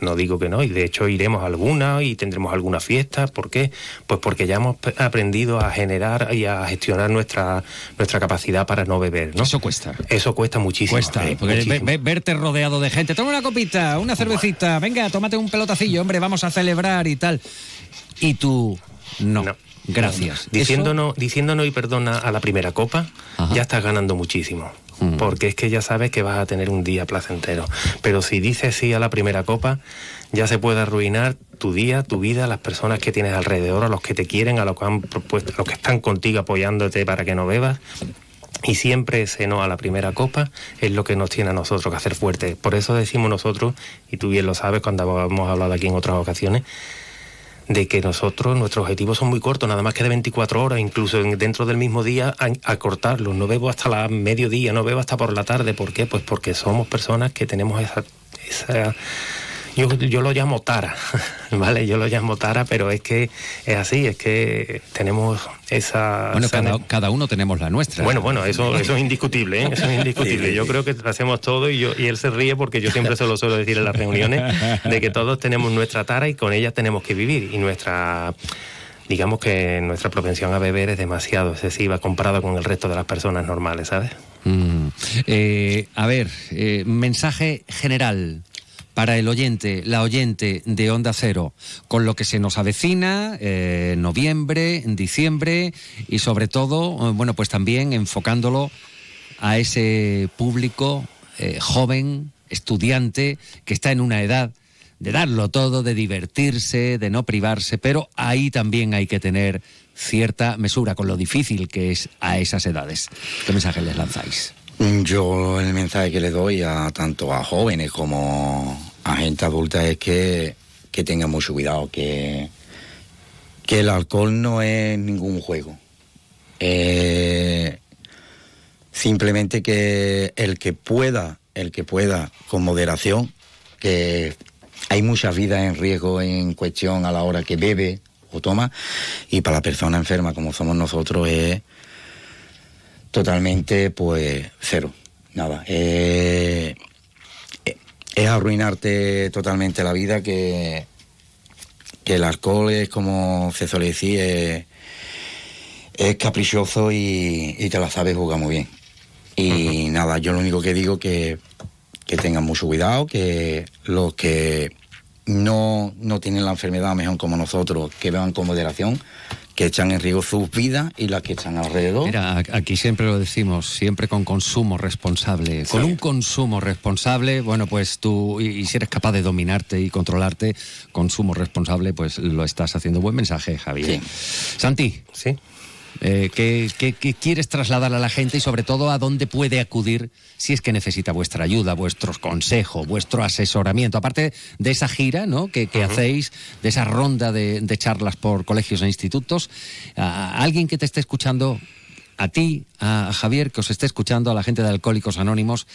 No digo que no, y de hecho iremos a alguna y tendremos alguna fiesta. ¿Por qué? Pues porque ya hemos aprendido a generar y a gestionar nuestra, nuestra capacidad para no beber. ¿no? Eso cuesta. Eso cuesta muchísimo. Cuesta, eh, porque muchísimo. ve- ve- verte rodeado de gente. Toma una copita, una cervecita, venga, tómate un pelotacillo, hombre, vamos a celebrar y tal. Y tú, no. Gracias. Diciéndonos, diciéndonos y perdona a la primera copa, ya estás ganando muchísimo. Mm. Porque es que ya sabes que vas a tener un día placentero. Pero si dices sí a la primera copa, ya se puede arruinar tu día, tu vida, las personas que tienes alrededor, a los que te quieren, a los que, han propuesto, a los que están contigo apoyándote para que no bebas. Y siempre ese no a la primera copa es lo que nos tiene a nosotros que hacer fuerte. Por eso decimos nosotros, y tú bien lo sabes cuando hemos hablado aquí en otras ocasiones, de que nosotros, nuestros objetivos son muy cortos, nada más que de 24 horas, incluso dentro del mismo día, a, cortarlos. No bebo hasta la mediodía, no bebo hasta por la tarde. ¿Por qué? Pues porque somos personas que tenemos esa, esa yo, yo lo llamo tara, [laughs] ¿vale? Yo lo llamo tara, pero es que es así, es que tenemos esa... Bueno, cada, uno tenemos la nuestra. Bueno, bueno, eso, [laughs] eso es indiscutible, ¿eh? Eso es indiscutible. Yo creo que hacemos todo y, yo, y él se ríe porque yo siempre se lo suelo decir en las reuniones, de que todos tenemos nuestra tara y con ella tenemos que vivir. Y nuestra digamos que nuestra propensión a beber es demasiado excesiva comparada con el resto de las personas normales, ¿sabes? Mm. Eh, a ver, eh, mensaje general para el oyente, la oyente de Onda Cero, con lo que se nos avecina, eh, noviembre, diciembre y sobre todo, eh, bueno, pues también enfocándolo a ese público eh, joven, estudiante, que está en una edad de darlo todo, de divertirse, de no privarse, pero ahí también hay que tener cierta mesura con lo difícil que es a esas edades. ¿Qué mensaje les lanzáis? Yo el mensaje que le doy a tanto a jóvenes como a gente adulta es que, que tengan mucho cuidado, que, que el alcohol no es ningún juego. simplemente que el que pueda, el que pueda, con moderación, que hay muchas vidas en riesgo en cuestión a la hora que bebe o toma, y para la persona enferma como somos nosotros es totalmente pues cero, nada. Eh, es arruinarte totalmente la vida que, que el alcohol es como se suele decir, es, caprichoso y, te la sabes jugar muy bien. Y nada, yo lo único que digo que, que tengan mucho cuidado, que los que no, no tienen la enfermedad mejor como nosotros, que vean con moderación, que echan en riesgo sus vidas y las que están alrededor. Mira, aquí siempre lo decimos, siempre con consumo responsable. Con un consumo responsable, bueno, pues tú, y, si eres capaz de dominarte y controlarte, consumo responsable, pues lo estás haciendo. Buen mensaje, Javier. Santi. Sí. Eh, ¿qué, quieres trasladar a la gente y sobre todo a dónde puede acudir si es que necesita vuestra ayuda, vuestros consejos, vuestro asesoramiento? Aparte de esa gira ¿no? que, hacéis, de esa ronda de, charlas por colegios e institutos, a alguien que te esté escuchando, a ti, a Javier, que os esté escuchando, a la gente de Alcohólicos Anónimos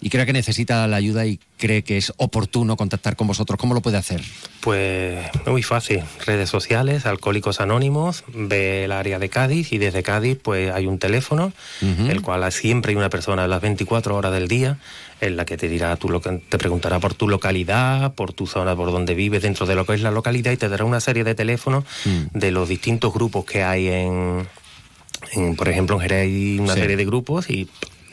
y cree que necesita la ayuda y cree que es oportuno contactar con vosotros, ¿cómo lo puede hacer? Pues muy fácil, redes sociales, Alcohólicos Anónimos, ve el área de Cádiz y desde Cádiz pues hay un teléfono, el cual siempre hay una persona a las 24 horas del día en la que te dirá que te preguntará por tu localidad, por tu zona, por donde vives dentro de lo que es la localidad y te dará una serie de teléfonos mm. de los distintos grupos que hay en, por ejemplo, en Jerez hay una serie de grupos y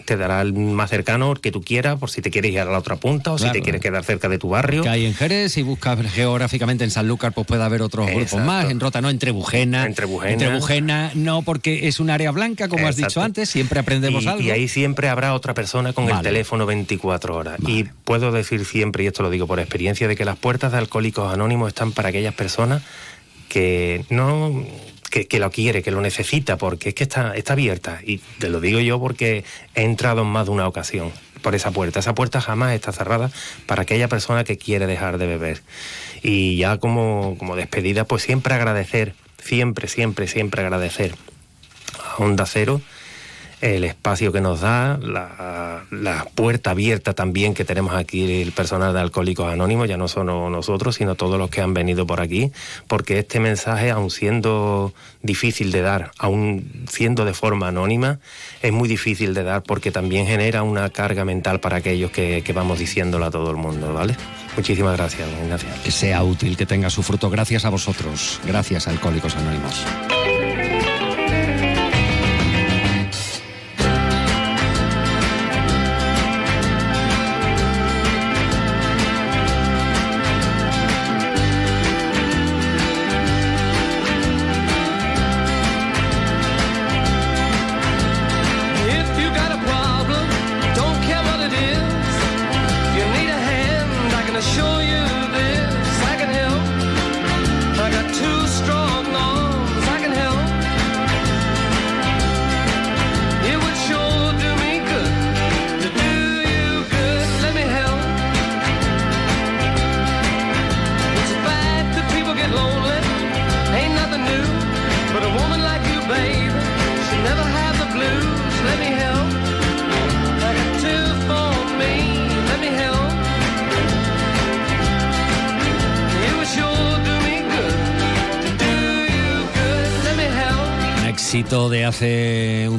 te dará el más cercano que tú quieras, por si te quieres ir a la otra punta o si te quieres quedar cerca de tu barrio. Que hay en Jerez, si buscas geográficamente en Sanlúcar, pues puede haber otros grupos más. En Rota no, entre Bujena. Entre Bujena. Entre Bujena no, porque es un área blanca, como has dicho antes, siempre aprendemos algo. Y ahí siempre habrá otra persona con el teléfono 24 horas. Y puedo decir siempre, y esto lo digo por experiencia, de que las puertas de Alcohólicos Anónimos están para aquellas personas que no que, lo quiere, que lo necesita, porque es que está, está abierta. Y te lo digo yo porque he entrado en más de una ocasión por esa puerta. Esa puerta jamás está cerrada para aquella persona que quiere dejar de beber. Y ya como, como despedida, pues siempre agradecer, siempre, siempre, siempre agradecer a Onda Cero el espacio que nos da, la, puerta abierta también que tenemos aquí el personal de Alcohólicos Anónimos, ya no solo nosotros, sino todos los que han venido por aquí, porque este mensaje, aun siendo difícil de dar, aun siendo de forma anónima, es muy difícil de dar porque también genera una carga mental para aquellos que, vamos diciéndolo a todo el mundo, ¿vale? Muchísimas gracias, Ignacio. Que sea útil, que tenga su fruto. Gracias a vosotros. Gracias, Alcohólicos Anónimos.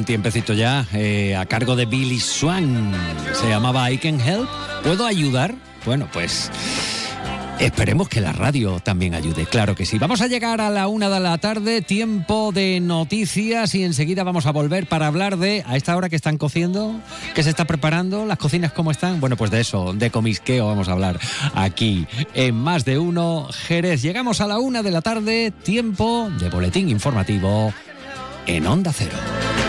Tiempecito ya, eh, a cargo de Billy Swan. Se llamaba I Can Help. ¿Puedo ayudar? Bueno, pues Esperemos que la radio también ayude, claro que sí. Vamos a llegar a la una de la tarde, tiempo de noticias y enseguida vamos a volver para hablar de, a esta hora que están cociendo, que se está preparando, las cocinas cómo están. Bueno, pues de eso, de comisqueo vamos a hablar aquí en Más de Uno Jerez. Llegamos a la una de la tarde, tiempo de boletín informativo en Onda Cero.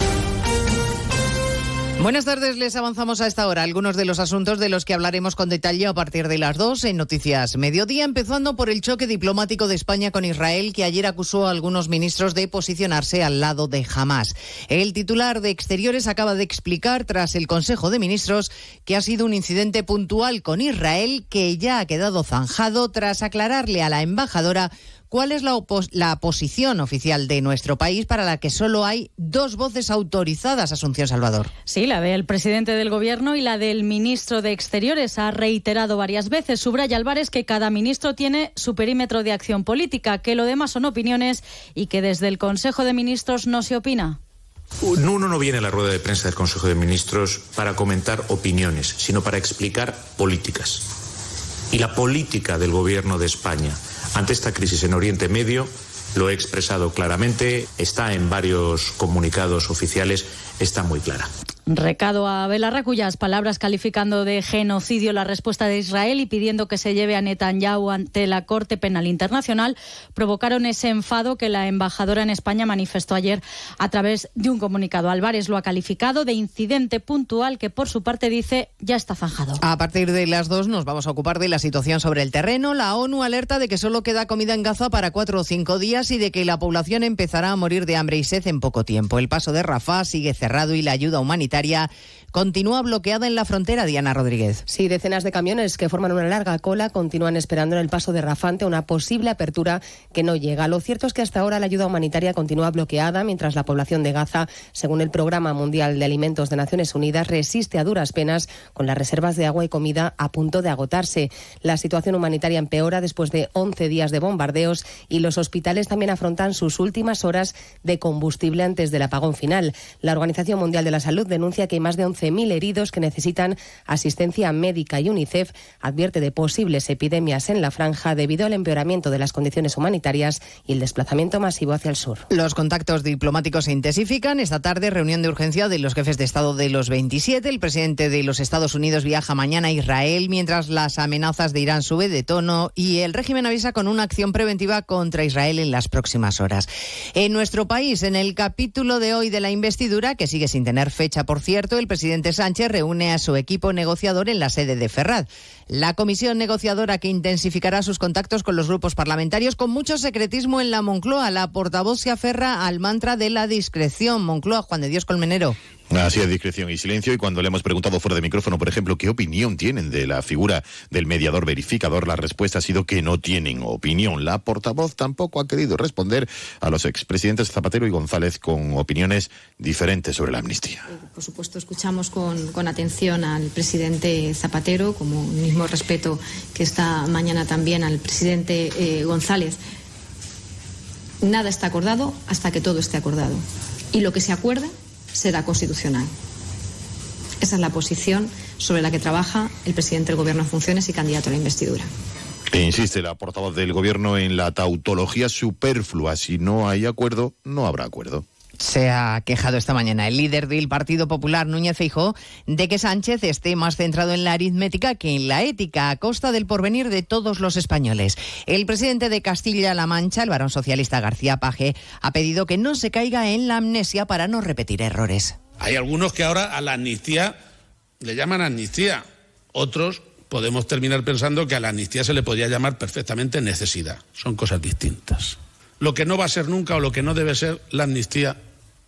Buenas tardes, les avanzamos a esta hora algunos de los asuntos de los que hablaremos con detalle a partir de las dos en Noticias Mediodía, empezando por el choque diplomático de España con Israel que ayer acusó a algunos ministros de posicionarse al lado de Hamas. El titular de Exteriores acaba de explicar tras el Consejo de Ministros que ha sido un incidente puntual con Israel que ya ha quedado zanjado tras aclararle a la embajadora ¿Cuál es la, la, posición oficial de nuestro país para la que solo hay dos voces autorizadas, Asunción Salvador? Sí, la del presidente del Gobierno y la del ministro de Exteriores. Ha reiterado varias veces, subraya Álvarez, que cada ministro tiene su perímetro de acción política, que lo demás son opiniones y que desde el Consejo de Ministros no se opina. Uno no viene a la rueda de prensa del Consejo de Ministros para comentar opiniones, sino para explicar políticas. Y la política del Gobierno de España ante esta crisis en Oriente Medio, lo he expresado claramente, está en varios comunicados oficiales, está muy clara. Recado a Belarra, cuyas palabras calificando de genocidio la respuesta de Israel y pidiendo que se lleve a Netanyahu ante la Corte Penal Internacional, provocaron ese enfado que la embajadora en España manifestó ayer a través de un comunicado. Álvarez lo ha calificado de incidente puntual que, por su parte, dice ya está zanjado. A partir de las dos nos vamos a ocupar de la situación sobre el terreno. La ONU alerta de que solo queda comida en Gaza para cuatro o cinco días y de que la población empezará a morir de hambre y sed en poco tiempo. El paso de Rafah sigue cerrado y la ayuda humanitaria continúa bloqueada en la frontera, Diana Rodríguez. Sí, decenas de camiones que forman una larga cola continúan esperando en el paso de Rafante una posible apertura que no llega. Lo cierto es que hasta ahora la ayuda humanitaria continúa bloqueada mientras la población de Gaza, según el Programa Mundial de Alimentos de Naciones Unidas, resiste a duras penas con las reservas de agua y comida a punto de agotarse. La situación humanitaria empeora después de 11 días de bombardeos y los hospitales también afrontan sus últimas horas de combustible antes del apagón final. La Organización Mundial de la Salud denuncia que hay más de 11.000 heridos que necesitan asistencia médica y UNICEF advierte de posibles epidemias en la franja debido al empeoramiento de las condiciones humanitarias y el desplazamiento masivo hacia el sur. Los contactos diplomáticos se intensifican. Esta tarde, reunión de urgencia de los jefes de Estado de los 27. El presidente de los Estados Unidos viaja mañana a Israel, mientras las amenazas de Irán suben de tono y el régimen avisa con una acción preventiva contra Israel en las próximas horas. En nuestro país, en el capítulo de hoy de la investidura, que sigue sin tener fecha por cierto, el presidente Sánchez reúne a su equipo negociador en la sede de Ferraz. La comisión negociadora que intensificará sus contactos con los grupos parlamentarios con mucho secretismo en la Moncloa. La portavoz se aferra al mantra de la discreción. Moncloa, Juan de Dios Colmenero. Así es, discreción y silencio. Y cuando le hemos preguntado fuera de micrófono, por ejemplo, qué opinión tienen de la figura del mediador verificador, la respuesta ha sido que no tienen opinión. La portavoz tampoco ha querido responder a los expresidentes Zapatero y González con opiniones diferentes sobre la amnistía. Por supuesto, escuchamos con, con atención al presidente Zapatero, como mismo respeto que esta mañana también al presidente eh, González. Nada está acordado hasta que todo esté acordado. Y lo que se acuerde será constitucional. Esa es la posición sobre la que trabaja el presidente del Gobierno en funciones y candidato a la investidura. E insiste la portavoz del Gobierno en la tautología superflua. Si no hay acuerdo, no habrá acuerdo se ha quejado esta mañana el líder del Partido Popular, Núñez Feijó, de que Sánchez esté más centrado en la aritmética que en la ética, a costa del porvenir de todos los españoles. El presidente de Castilla-La Mancha, el varón socialista García Paje, ha pedido que no se caiga en la amnesia para no repetir errores. Hay algunos que ahora a la amnistía le llaman amnistía. Otros podemos terminar pensando que a la amnistía se le podría llamar perfectamente necesidad. Son cosas distintas. Lo que no va a ser nunca o lo que no debe ser la amnistía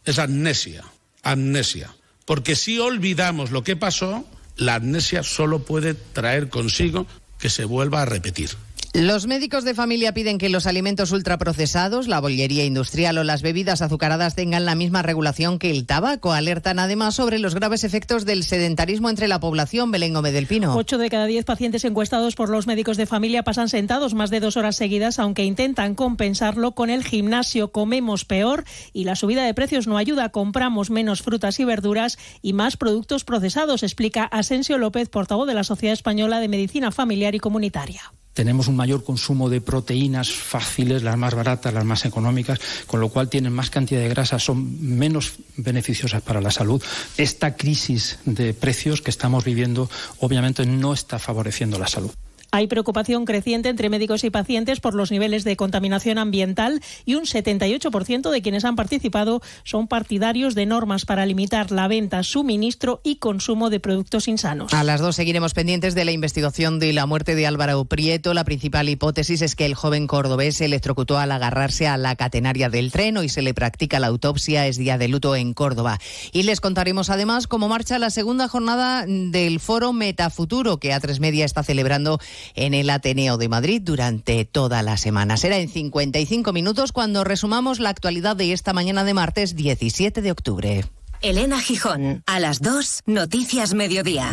es amnesia. amnesia. Porque si olvidamos lo que pasó, la amnesia solo puede traer consigo que se vuelva a repetir. Los médicos de familia piden que los alimentos ultraprocesados, la bollería industrial o las bebidas azucaradas tengan la misma regulación que el tabaco. Alertan además sobre los graves efectos del sedentarismo entre la población. Belén Gómez del Pino. Ocho de cada diez pacientes encuestados por los médicos de familia pasan sentados más de dos horas seguidas, aunque intentan compensarlo con el gimnasio. Comemos peor y la subida de precios no ayuda. Compramos menos frutas y verduras y más productos procesados, explica Asensio López, portavoz de la Sociedad Española de Medicina Familiar y Comunitaria tenemos un mayor consumo de proteínas fáciles, las más baratas, las más económicas, con lo cual tienen más cantidad de grasa, son menos beneficiosas para la salud. Esta crisis de precios que estamos viviendo obviamente no está favoreciendo la salud. Hay preocupación creciente entre médicos y pacientes por los niveles de contaminación ambiental y un 78% de quienes han participado son partidarios de normas para limitar la venta, suministro y consumo de productos insanos. A las dos seguiremos pendientes de la investigación de la muerte de Álvaro Prieto. La principal hipótesis es que el joven cordobés se electrocutó al agarrarse a la catenaria del tren. y se le practica la autopsia. Es día de luto en Córdoba. Y les contaremos además cómo marcha la segunda jornada del foro Metafuturo que A3 Media está celebrando en el Ateneo de Madrid durante toda la semana. Será en 55 minutos cuando resumamos la actualidad de esta mañana de martes 17 de octubre. Elena Gijón, a las 2, Noticias Mediodía.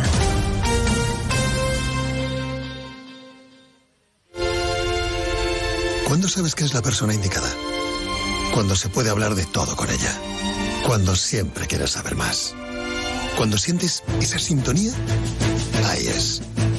¿Cuándo sabes que es la persona indicada? Cuando se puede hablar de todo con ella. Cuando siempre quieres saber más. Cuando sientes esa sintonía, ahí es.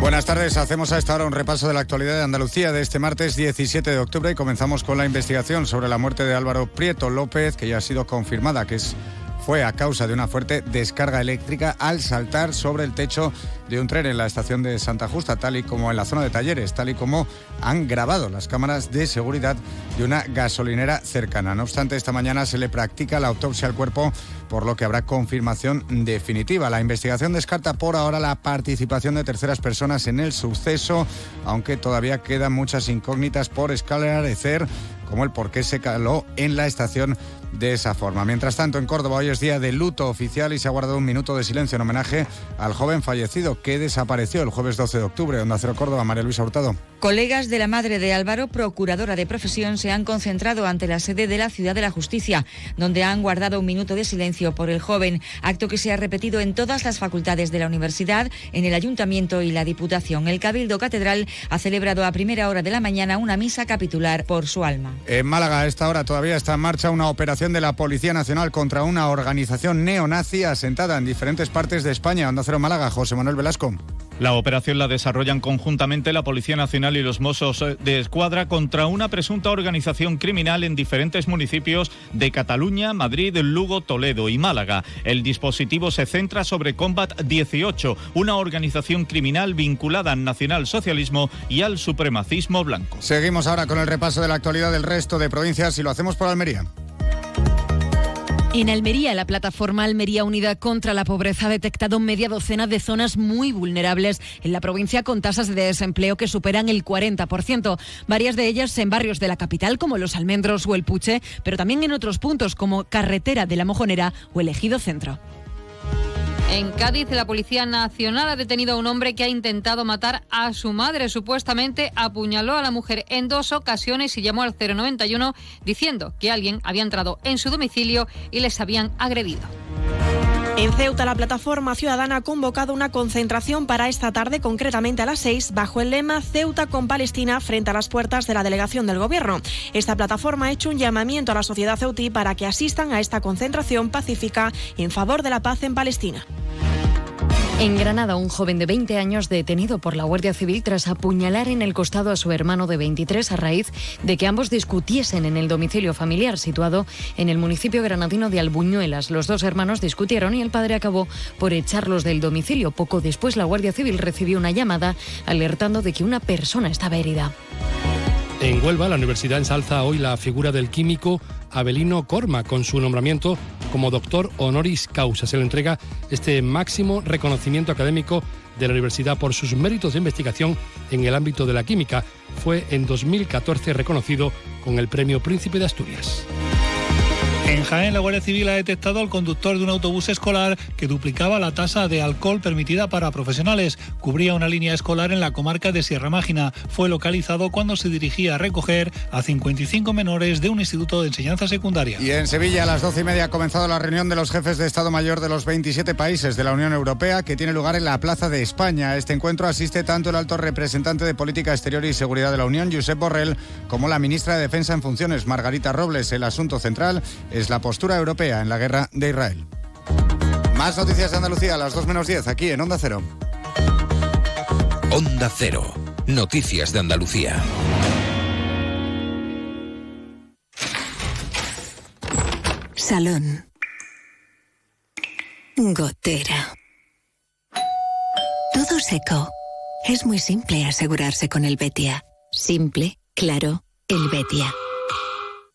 Buenas tardes, hacemos a esta hora un repaso de la actualidad de Andalucía de este martes 17 de octubre y comenzamos con la investigación sobre la muerte de Álvaro Prieto López, que ya ha sido confirmada que es fue a causa de una fuerte descarga eléctrica al saltar sobre el techo de un tren en la estación de Santa Justa, tal y como en la zona de talleres, tal y como han grabado las cámaras de seguridad de una gasolinera cercana. No obstante, esta mañana se le practica la autopsia al cuerpo, por lo que habrá confirmación definitiva. La investigación descarta por ahora la participación de terceras personas en el suceso, aunque todavía quedan muchas incógnitas por esclarecer como el por qué se caló en la estación de esa forma. Mientras tanto, en Córdoba hoy es día de luto oficial y se ha guardado un minuto de silencio en homenaje al joven fallecido que desapareció el jueves 12 de octubre. Onda Cero Córdoba, María Luisa Hurtado. Colegas de la madre de Álvaro, procuradora de profesión, se han concentrado ante la sede de la Ciudad de la Justicia, donde han guardado un minuto de silencio por el joven, acto que se ha repetido en todas las facultades de la universidad, en el ayuntamiento y la Diputación. El Cabildo Catedral ha celebrado a primera hora de la mañana una misa capitular por su alma. En Málaga, a esta hora todavía está en marcha una operación de la Policía Nacional contra una organización neonazi asentada en diferentes partes de España. Onda Cero Málaga, José Manuel Velasco. La operación la desarrollan conjuntamente la Policía Nacional y los Mossos de Escuadra contra una presunta organización criminal en diferentes municipios de Cataluña, Madrid, Lugo, Toledo y Málaga. El dispositivo se centra sobre Combat 18, una organización criminal vinculada al nacionalsocialismo y al supremacismo blanco. Seguimos ahora con el repaso de la actualidad del resto de provincias y lo hacemos por Almería. En Almería, la plataforma Almería Unida contra la Pobreza ha detectado media docena de zonas muy vulnerables en la provincia con tasas de desempleo que superan el 40%. Varias de ellas en barrios de la capital como Los Almendros o El Puche, pero también en otros puntos como Carretera de la Mojonera o el Ejido Centro. En Cádiz, la Policía Nacional ha detenido a un hombre que ha intentado matar a su madre. Supuestamente apuñaló a la mujer en dos ocasiones y llamó al 091 diciendo que alguien había entrado en su domicilio y les habían agredido. En Ceuta, la plataforma ciudadana ha convocado una concentración para esta tarde, concretamente a las seis, bajo el lema Ceuta con Palestina frente a las puertas de la delegación del Gobierno. Esta plataforma ha hecho un llamamiento a la sociedad ceutí para que asistan a esta concentración pacífica en favor de la paz en Palestina. En Granada, un joven de 20 años detenido por la Guardia Civil tras apuñalar en el costado a su hermano de 23 a raíz de que ambos discutiesen en el domicilio familiar situado en el municipio granadino de Albuñuelas. Los dos hermanos discutieron y el padre acabó por echarlos del domicilio. Poco después, la Guardia Civil recibió una llamada alertando de que una persona estaba herida. En Huelva, la universidad ensalza hoy la figura del químico Abelino Corma con su nombramiento como doctor honoris causa. Se le entrega este máximo reconocimiento académico de la universidad por sus méritos de investigación en el ámbito de la química. Fue en 2014 reconocido con el Premio Príncipe de Asturias. En Jaén, la Guardia Civil ha detectado al conductor de un autobús escolar que duplicaba la tasa de alcohol permitida para profesionales. Cubría una línea escolar en la comarca de Sierra Mágina. Fue localizado cuando se dirigía a recoger a 55 menores de un instituto de enseñanza secundaria. Y en Sevilla, a las doce y media, ha comenzado la reunión de los jefes de Estado Mayor de los 27 países de la Unión Europea, que tiene lugar en la Plaza de España. Este encuentro asiste tanto el alto representante de Política Exterior y Seguridad de la Unión, Josep Borrell, como la ministra de Defensa en funciones, Margarita Robles. El asunto central es la postura europea en la guerra de Israel. Más noticias de Andalucía a las 2 menos 10 aquí en Onda Cero. Onda Cero. Noticias de Andalucía. Salón. Gotera. Todo seco. Es muy simple asegurarse con el Betia. Simple, claro, el Betia.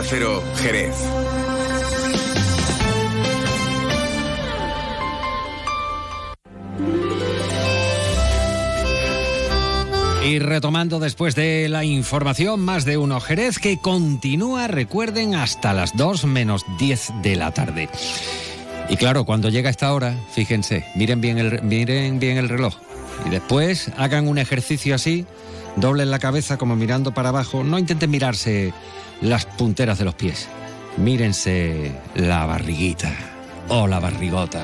Onda Cero, Jerez. Y retomando después de la información, más de uno Jerez que continúa, recuerden, hasta las 2 menos 10 de la tarde. Y claro, cuando llega esta hora, fíjense, miren bien el, miren bien el reloj. Y después hagan un ejercicio así, doblen la cabeza como mirando para abajo. No intenten mirarse las punteras de los pies. Mírense la barriguita o la barrigota.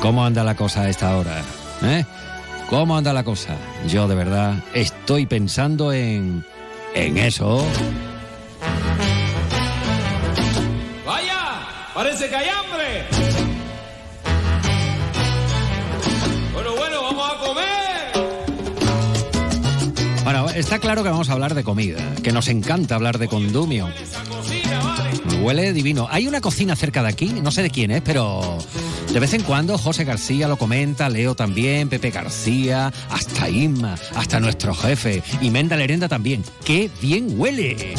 ¿Cómo anda la cosa a esta hora? ¿Eh? ¿Cómo anda la cosa? Yo de verdad estoy pensando en... en eso. ¡Vaya! ¡Parece que hay hambre! Está claro que vamos a hablar de comida, que nos encanta hablar de condumio. Huele divino. Hay una cocina cerca de aquí, no sé de quién es, pero de vez en cuando José García lo comenta, Leo también, Pepe García, hasta Inma, hasta nuestro jefe, y Menda Lerenda también. ¡Qué bien huele!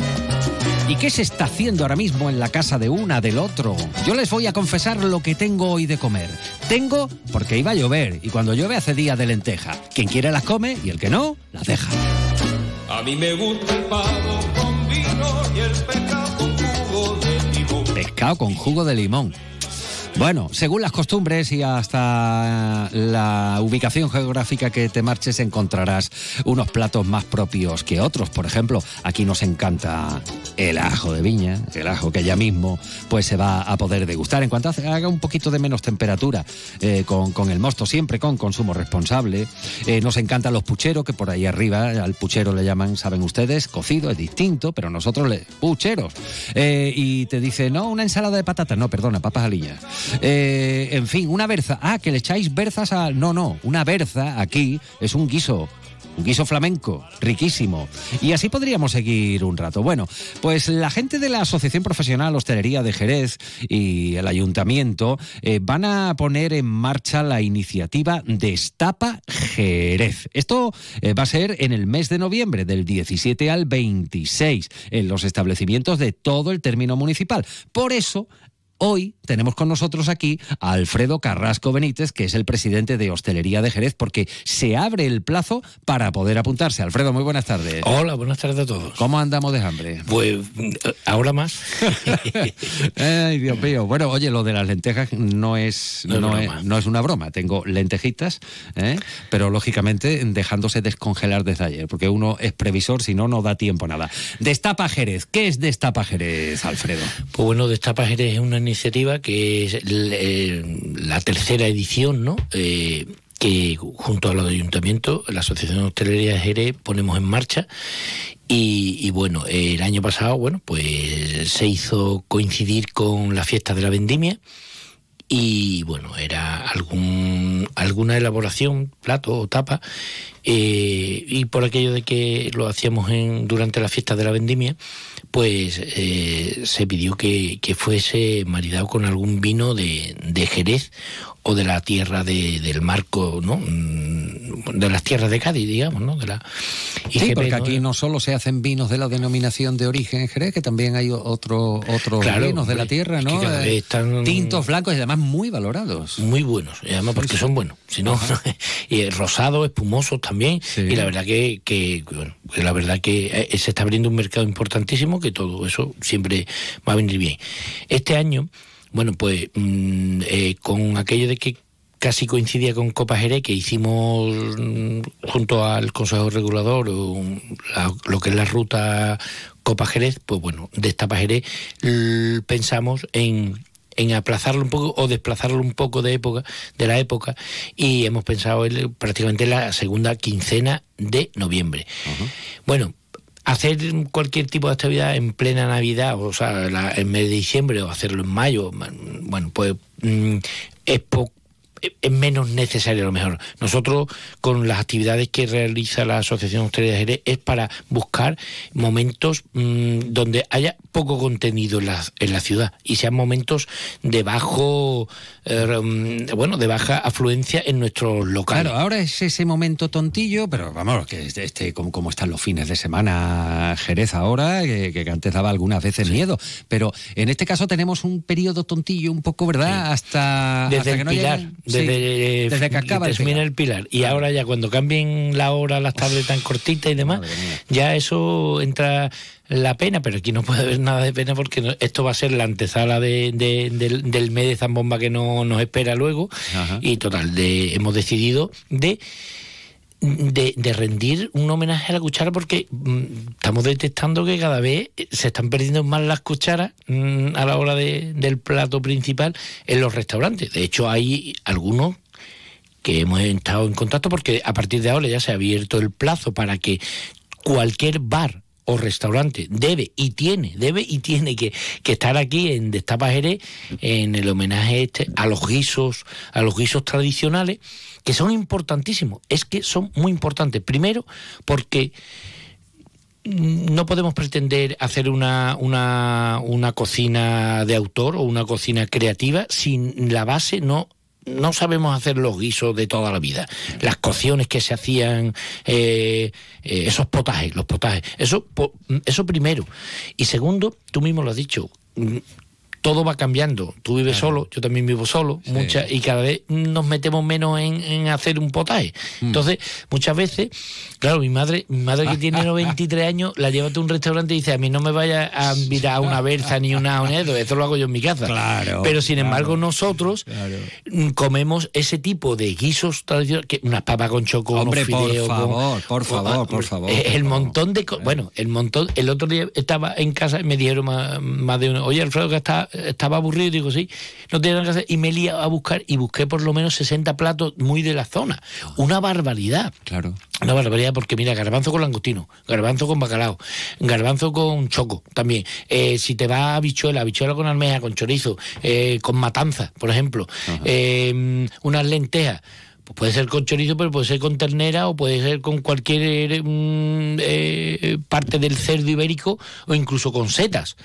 ¿Y qué se está haciendo ahora mismo en la casa de una, del otro? Yo les voy a confesar lo que tengo hoy de comer. Tengo porque iba a llover y cuando llueve hace día de lenteja. Quien quiere las come y el que no, las deja. A mí me gusta el pavo con vino y el pescado con jugo de limón. Pescado con jugo de limón. Bueno, según las costumbres y hasta la ubicación geográfica que te marches encontrarás unos platos más propios que otros. Por ejemplo, aquí nos encanta el ajo de viña, el ajo que ya mismo pues se va a poder degustar. En cuanto haga un poquito de menos temperatura eh, con, el mosto, siempre con consumo responsable. Eh, nos encantan los pucheros, que por ahí arriba al puchero le llaman, saben ustedes, cocido, es distinto, pero nosotros le... pucheros. Eh, y te dice, no, una ensalada de patatas, no, perdona, papas aliñas. Eh, en fin, una berza. Ah, que le echáis berzas a. No, no, una berza aquí es un guiso un guiso flamenco, riquísimo. Y así podríamos seguir un rato. Bueno, pues la gente de la Asociación Profesional Hostelería de Jerez y el Ayuntamiento eh, van a poner en marcha la iniciativa Destapa Jerez. Esto eh, va a ser en el mes de noviembre, del 17 al 26, en los establecimientos de todo el término municipal. Por eso Hoy tenemos con nosotros aquí a Alfredo Carrasco Benítez, que es el presidente de Hostelería de Jerez, porque se abre el plazo para poder apuntarse. Alfredo, muy buenas tardes. Hola, buenas tardes a todos. ¿Cómo andamos de hambre? Pues ahora más. [laughs] Ay, Dios mío. Bueno, oye, lo de las lentejas no es, no, es, una broma. Tengo lentejitas, ¿eh? pero lógicamente dejándose descongelar desde ayer, porque uno es previsor, si no, no da tiempo a nada. Destapa Jerez. ¿Qué es Destapa Jerez, Alfredo? Pues bueno, Destapa Jerez es una iniciativa que es la tercera edición, ¿no? Eh, que junto a los ayuntamientos, la Asociación de Hostelería de Jerez, ponemos en marcha. Y, bueno, el año pasado, bueno, pues se hizo coincidir con la fiesta de la vendimia y bueno, era algún, alguna elaboración, plato o tapa, eh, y por aquello de que lo hacíamos en, durante la fiesta de la vendimia, pues eh, se pidió que, fuese maridado con algún vino de, de Jerez o de la tierra de, del marco, ¿no? Mm, de las tierras de Cádiz, digamos, ¿no? De la sí, porque aquí no solo se hacen vinos de la denominación de origen Jerez, que también hay otro, otros vinos de la tierra, ¿no? Eh, están... Tintos blancos y además muy valorados. Muy buenos, además porque son buenos. Si no, [laughs] y rosados, espumosos también. Y la verdad que, que, bueno, la verdad que eh, se está abriendo un mercado importantísimo, que todo eso siempre va a venir bien. Este año bueno, pues mm, eh, con aquello de que casi coincidía con Copa Jerez, que hicimos mm, junto al Consejo Regulador lo que es la ruta Copa Jerez, pues bueno, de esta Jerez pensamos en en aplazarlo un poco o desplazarlo un poco de época de la época y hemos pensado en prácticamente la segunda quincena de noviembre. Bueno, hacer cualquier tipo de actividad en plena Navidad, o sea, en mes de diciembre o hacerlo en mayo, bueno, pues mm, es es menos necesario a lo mejor. Nosotros con las actividades que realiza la Asociación Hostelería de Jerez es para buscar momentos mm, donde haya poco contenido en la, en la ciudad y sean momentos de bajo, eh, mm, bueno, de baja afluencia en nuestros locales. Claro, ahora es ese momento tontillo, pero vamos, que este, como, como están los fines de semana Jerez ahora, que, antes daba algunas veces miedo, pero en este caso tenemos un periodo tontillo un poco, ¿verdad? Hasta, Desde que no Pilar, desde, que acaba termina el pilar. Y ahora ya cuando cambien la hora, las tardes tan cortitas y demás, ya eso entra la pena, pero aquí no puede haber nada de pena porque esto va a ser la antesala de, del, mes de zambomba que no, nos espera luego. Y total, de, hemos decidido de de, rendir un homenaje a la cuchara porque mm, estamos detectando que cada vez se están perdiendo más las cucharas mm, a la hora del plato principal en los restaurantes. De hecho, hay algunos que hemos estado en contacto porque a partir de ahora ya se ha abierto el plazo para que cualquier bar o restaurante debe y tiene, debe y tiene que, estar aquí en Destapa Jerez en el homenaje este a los guisos, a los guisos tradicionales, que son importantísimos, es que son muy importantes. Primero, porque no podemos pretender hacer una, una, una cocina de autor o una cocina creativa sin la base no no sabemos hacer los guisos de toda la vida. Las cocciones que se hacían, eh, eh, esos potajes, los potajes. Eso, eso primero. Y segundo, tú mismo lo has dicho, todo va cambiando. Tú vives solo, yo también vivo solo, muchas, y cada vez nos metemos menos en, hacer un potaje. Mm. Entonces, muchas veces, claro, mi madre, mi madre que tiene [laughs] 93 años, la lleva a un restaurante y dice, a mí no me vaya a invitar a una berza ni una onedo, eso lo hago yo en mi casa. Claro. Pero sin embargo, nosotros comemos ese tipo de guisos tradicionales, que unas papas con choco, Hombre, unos fideos. Por favor, por favor, por favor. El montón de. Bueno, el montón. El otro día estaba en casa y me dijeron más, de uno, oye, Alfredo, que está, estaba aburrido. Digo, sí, no tiene nada que hacer. Y me lié a buscar y busqué por lo menos 60 platos muy de la zona. Una barbaridad. Claro. Una barbaridad porque, mira, garbanzo con langostino, garbanzo con bacalao, garbanzo con choco también. Eh, si te va a bichuela, habichuela con almeja, con chorizo, eh, con matanza, por ejemplo, eh, unas lentejas. Pues puede ser con chorizo, pero puede ser con ternera o puede ser con cualquier mm, eh, parte del cerdo ibérico o incluso con setas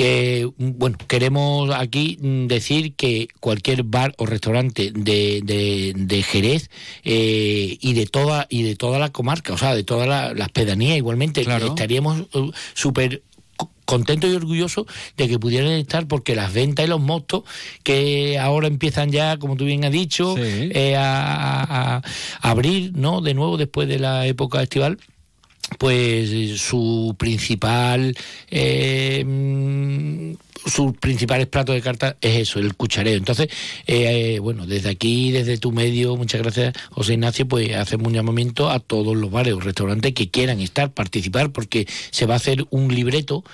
que bueno queremos aquí decir que cualquier bar o restaurante de, de, Jerez eh, y de toda y de toda la comarca o sea de todas las pedanías igualmente estaríamos uh, súper contento y orgulloso de que pudieran estar porque las ventas y los mostos que ahora empiezan ya, como tú bien has dicho, eh, a, abrir, ¿no? De nuevo después de la época estival pues su principal eh, sus principales platos de carta es eso, el cuchareo. Entonces, eh, bueno, desde aquí, desde tu medio, muchas gracias, José Ignacio, pues hacemos un llamamiento a todos los bares o restaurantes que quieran estar, participar, porque se va a hacer un libreto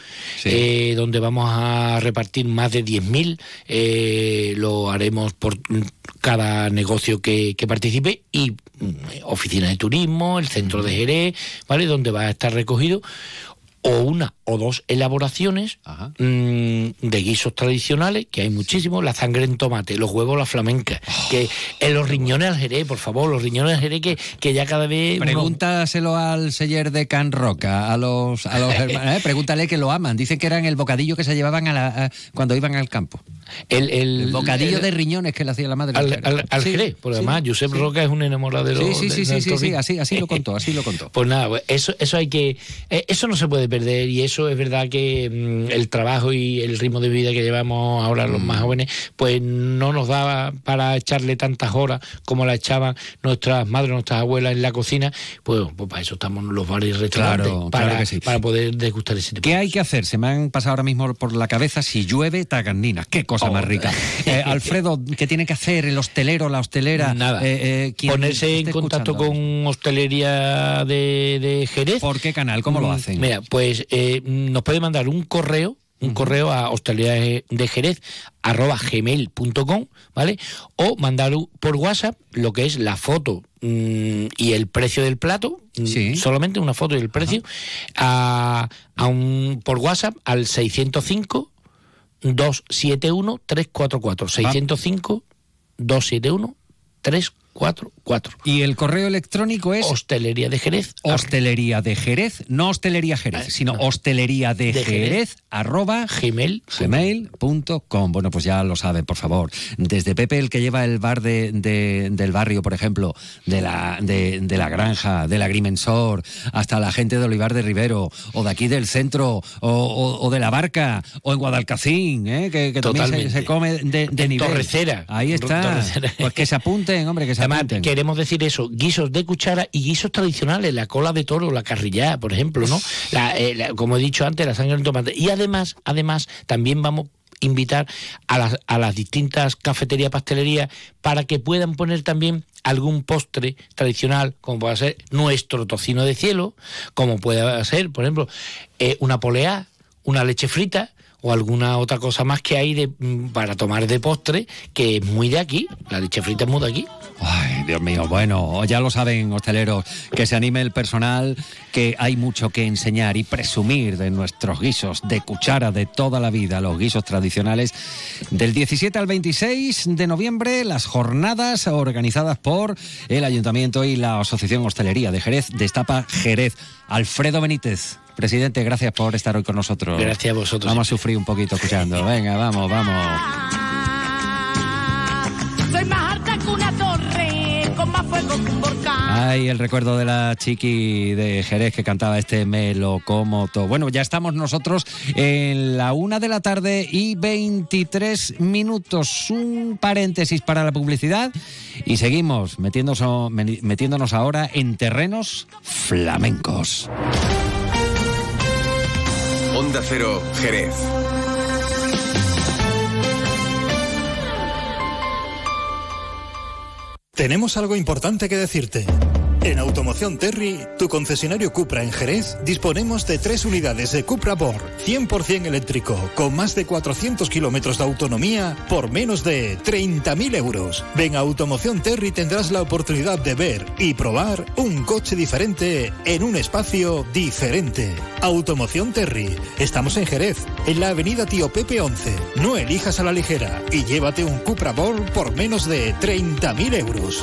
eh, donde vamos a repartir más de 10.000, eh, lo haremos por cada negocio que, que participe y mm, oficina de turismo, el centro de Jerez, ¿vale? Donde va a estar recogido o una o dos elaboraciones mm, de guisos tradicionales, que hay muchísimos, la sangre en tomate, los huevos la flamenca, oh. que en los riñones al jerez, por favor, los riñones al jerez que, que ya cada vez... Pregúntaselo al seller de Can Roca, a los, a los [laughs] hermanos, ¿eh? pregúntale que lo aman, dicen que eran el bocadillo que se llevaban a la, cuando iban al campo. El, bocadillo de riñones que le hacía la madre. Al, al, Jerez, por además, Josep Roca es un enamorado de los. Sí, sí, sí, sí, sí, así, así lo contó, así lo contó. [laughs] Pues nada, pues eso, eso hay que. Eh, eso no se puede perder y eso es verdad que mm, el trabajo y el ritmo de vida que llevamos ahora los más mm. jóvenes, pues no nos da para echarle tantas horas como la echaban nuestras madres, nuestras abuelas en la cocina. Pues, pues para eso estamos los bares y restaurantes, para, para poder degustar ese tipo ¿Qué hay que hacer? Se me han pasado ahora mismo por la cabeza si llueve taganinas. ¿Qué cosa más rica. Eh, [laughs] Alfredo, ¿qué tiene que hacer el hostelero, la hostelera? Nada. Eh, eh, Ponerse en contacto con hostelería de, Jerez. ¿Por qué canal? ¿Cómo lo mm, hacen? Mira, pues nos puede mandar un correo un correo a hostelería de Jerez arroba gmail.com, ¿vale? O mandar por WhatsApp lo que es la foto mm, y el precio del plato, mm, solamente una foto y el precio, a, a, un, por WhatsApp al 605 271 344 605 271 344 ¿Y el correo electrónico es? Hostelería de Jerez. Hostelería de Jerez, no hostelería Jerez, sino hostelería de, Jerez, arroba gmail. gmail.com. Bueno, pues ya lo sabe, por favor. Desde Pepe, el que lleva el bar de, del barrio, por ejemplo, de la, de, la granja, del agrimensor, hasta la gente de Olivar de Rivero, o de aquí del centro, o, de la barca, o en Guadalcacín, ¿eh? que, también se, come de, de nivel. Torrecera. Ahí está. Pues que se apunten, hombre, que se apunten queremos decir eso, guisos de cuchara y guisos tradicionales, la cola de toro, la carrillá, por ejemplo, ¿no? Eh, como he dicho antes, la sangre en tomate. Y además, además, también vamos a invitar a las, a las distintas cafeterías, pastelerías, para que puedan poner también algún postre tradicional, como puede ser nuestro tocino de cielo, como puede ser, por ejemplo, eh, una poleá, una leche frita, o alguna otra cosa más que hay de, mm, para tomar de postre, que es muy de aquí. La leche frita es muy de aquí. Ay, Dios mío, bueno, ya lo saben, hosteleros, que se anime el personal, que hay mucho que enseñar y presumir de nuestros guisos de cuchara de toda la vida, los guisos tradicionales. Del 17 al 26 de noviembre, las jornadas organizadas por el Ayuntamiento y la Asociación Hostelería de Jerez, Destapa Jerez. Alfredo Benítez. Presidente, gracias por estar hoy con nosotros. Gracias a vosotros. Vamos a sufrir un poquito escuchando. Venga, vamos, vamos. Soy más alta que una torre, con más Ay, el recuerdo de la chiqui de Jerez que cantaba este Melocomoto. Bueno, ya estamos nosotros en la una de la tarde y 23 minutos. Un paréntesis para la publicidad y seguimos metiéndonos, metiéndonos ahora en terrenos flamencos. Onda Cero, Jerez. Tenemos algo importante que decirte. En Automoción Terry, tu concesionario Cupra en Jerez, disponemos de tres unidades de Cupra Born 100% eléctrico, con más de 400 kilómetros de autonomía por menos de 30.000 euros. Ven a Automoción Terry tendrás la oportunidad de ver y probar un coche diferente en un espacio diferente. Automoción Terry. Estamos en Jerez, en la avenida Tío Pepe 11. No elijas a la ligera y llévate un Cupra Born por menos de 30.000 euros.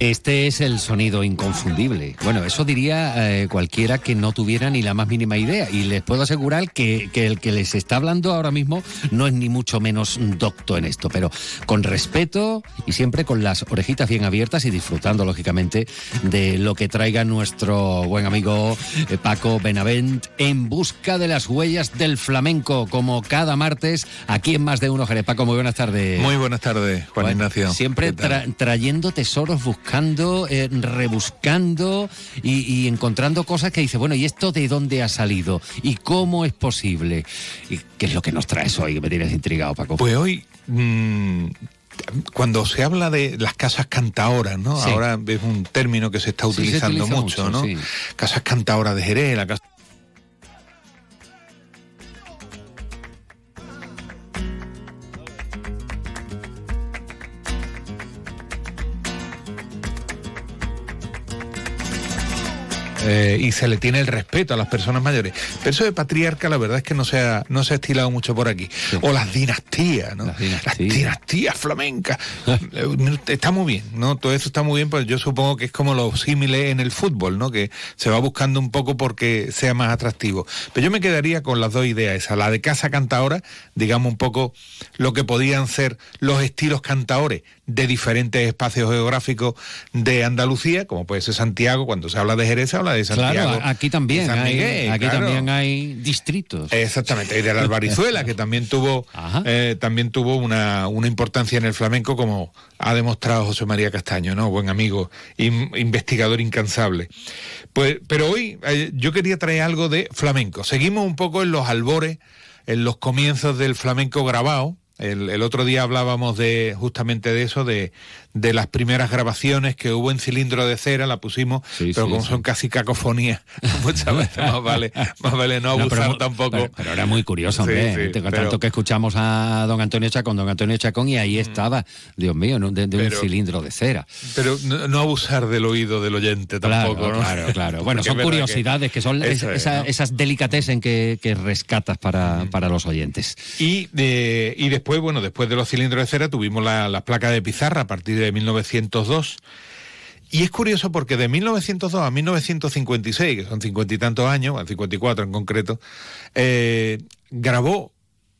Este es el sonido inconfundible. Bueno, eso diría eh, cualquiera que no tuviera ni la más mínima idea. Y les puedo asegurar que, el que les está hablando ahora mismo no es ni mucho menos docto en esto, pero con respeto y siempre con las orejitas bien abiertas y disfrutando, lógicamente, de lo que traiga nuestro buen amigo eh, Paco Benavent en busca de las huellas del flamenco, como cada martes aquí en Más de Uno Jerez. Paco, muy buenas tardes. Muy buenas tardes, Juan Ignacio. Siempre trayendo tesoros, buscando buscando, eh, rebuscando y, encontrando cosas que dice, bueno, ¿y esto de dónde ha salido? ¿Y cómo es posible? ¿Y ¿Qué es lo que nos traes hoy? Que me tienes intrigado, Paco. Pues hoy... Mm, cuando se habla de las casas cantaoras, ¿no? Ahora es un término que se está utilizando mucho, ¿no? Casas cantaoras de Jerez, la casa Eh, y se le tiene el respeto a las personas mayores. Pero eso de patriarca, la verdad es que no se ha, no se ha estilado mucho por aquí. O las dinastías, ¿no? Las dinastías, flamencas. Eh, [laughs] está muy bien, ¿no? Todo eso está muy bien, pues yo supongo que es como lo símile en el fútbol, ¿no? Que se va buscando un poco porque sea más atractivo. Pero yo me quedaría con las dos ideas, esa, la de casa cantaora, digamos un poco lo que podían ser los estilos cantaores de diferentes espacios geográficos de Andalucía, como puede ser Santiago, cuando se habla de Jerez, se habla de Santiago. Claro, aquí también, hay, aquí también hay distritos. Exactamente, y de la Albarizuela, que también tuvo, eh, también tuvo una, una, importancia en el flamenco, como ha demostrado José María Castaño, ¿no? Buen amigo, investigador incansable. Pues, pero hoy eh, yo quería traer algo de flamenco. Seguimos un poco en los albores, en los comienzos del flamenco grabado el, otro día hablábamos de justamente de eso, de, de, las primeras grabaciones que hubo en cilindro de cera, la pusimos, pero como son casi cacofonías, [laughs] muchas veces más vale, más vale no abusar tampoco. Pero, era muy curioso, hombre. tanto que escuchamos a don Antonio Chacón, don Antonio Chacón, y ahí mm. estaba, Dios mío, de, un cilindro de cera. Pero no, abusar del oído del oyente tampoco, claro, ¿no? Claro, claro. Bueno, son curiosidades que, son esas delicatessen que, que rescatas para, para los oyentes. Y, de, y después después, bueno, después de los cilindros de cera tuvimos las la placas de pizarra a partir de 1902. Y es curioso porque de 1902 a 1956, que son cincuenta y tantos años, al 54 en concreto, eh, grabó,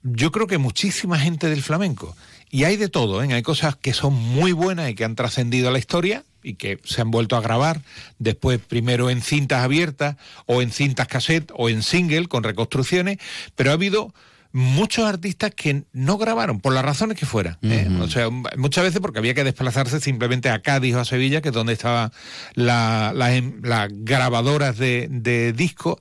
yo creo que muchísima gente del flamenco. Y hay de todo, ¿eh? hay cosas que son muy buenas y que han trascendido a la historia y que se han vuelto a grabar, después primero en cintas abiertas o en cintas cassette o en single con reconstrucciones, pero ha habido muchos artistas que no grabaron, por las razones que fueran. ¿eh? O sea, muchas veces porque había que desplazarse simplemente a Cádiz o a Sevilla, que es donde estaban las grabadoras de, de discos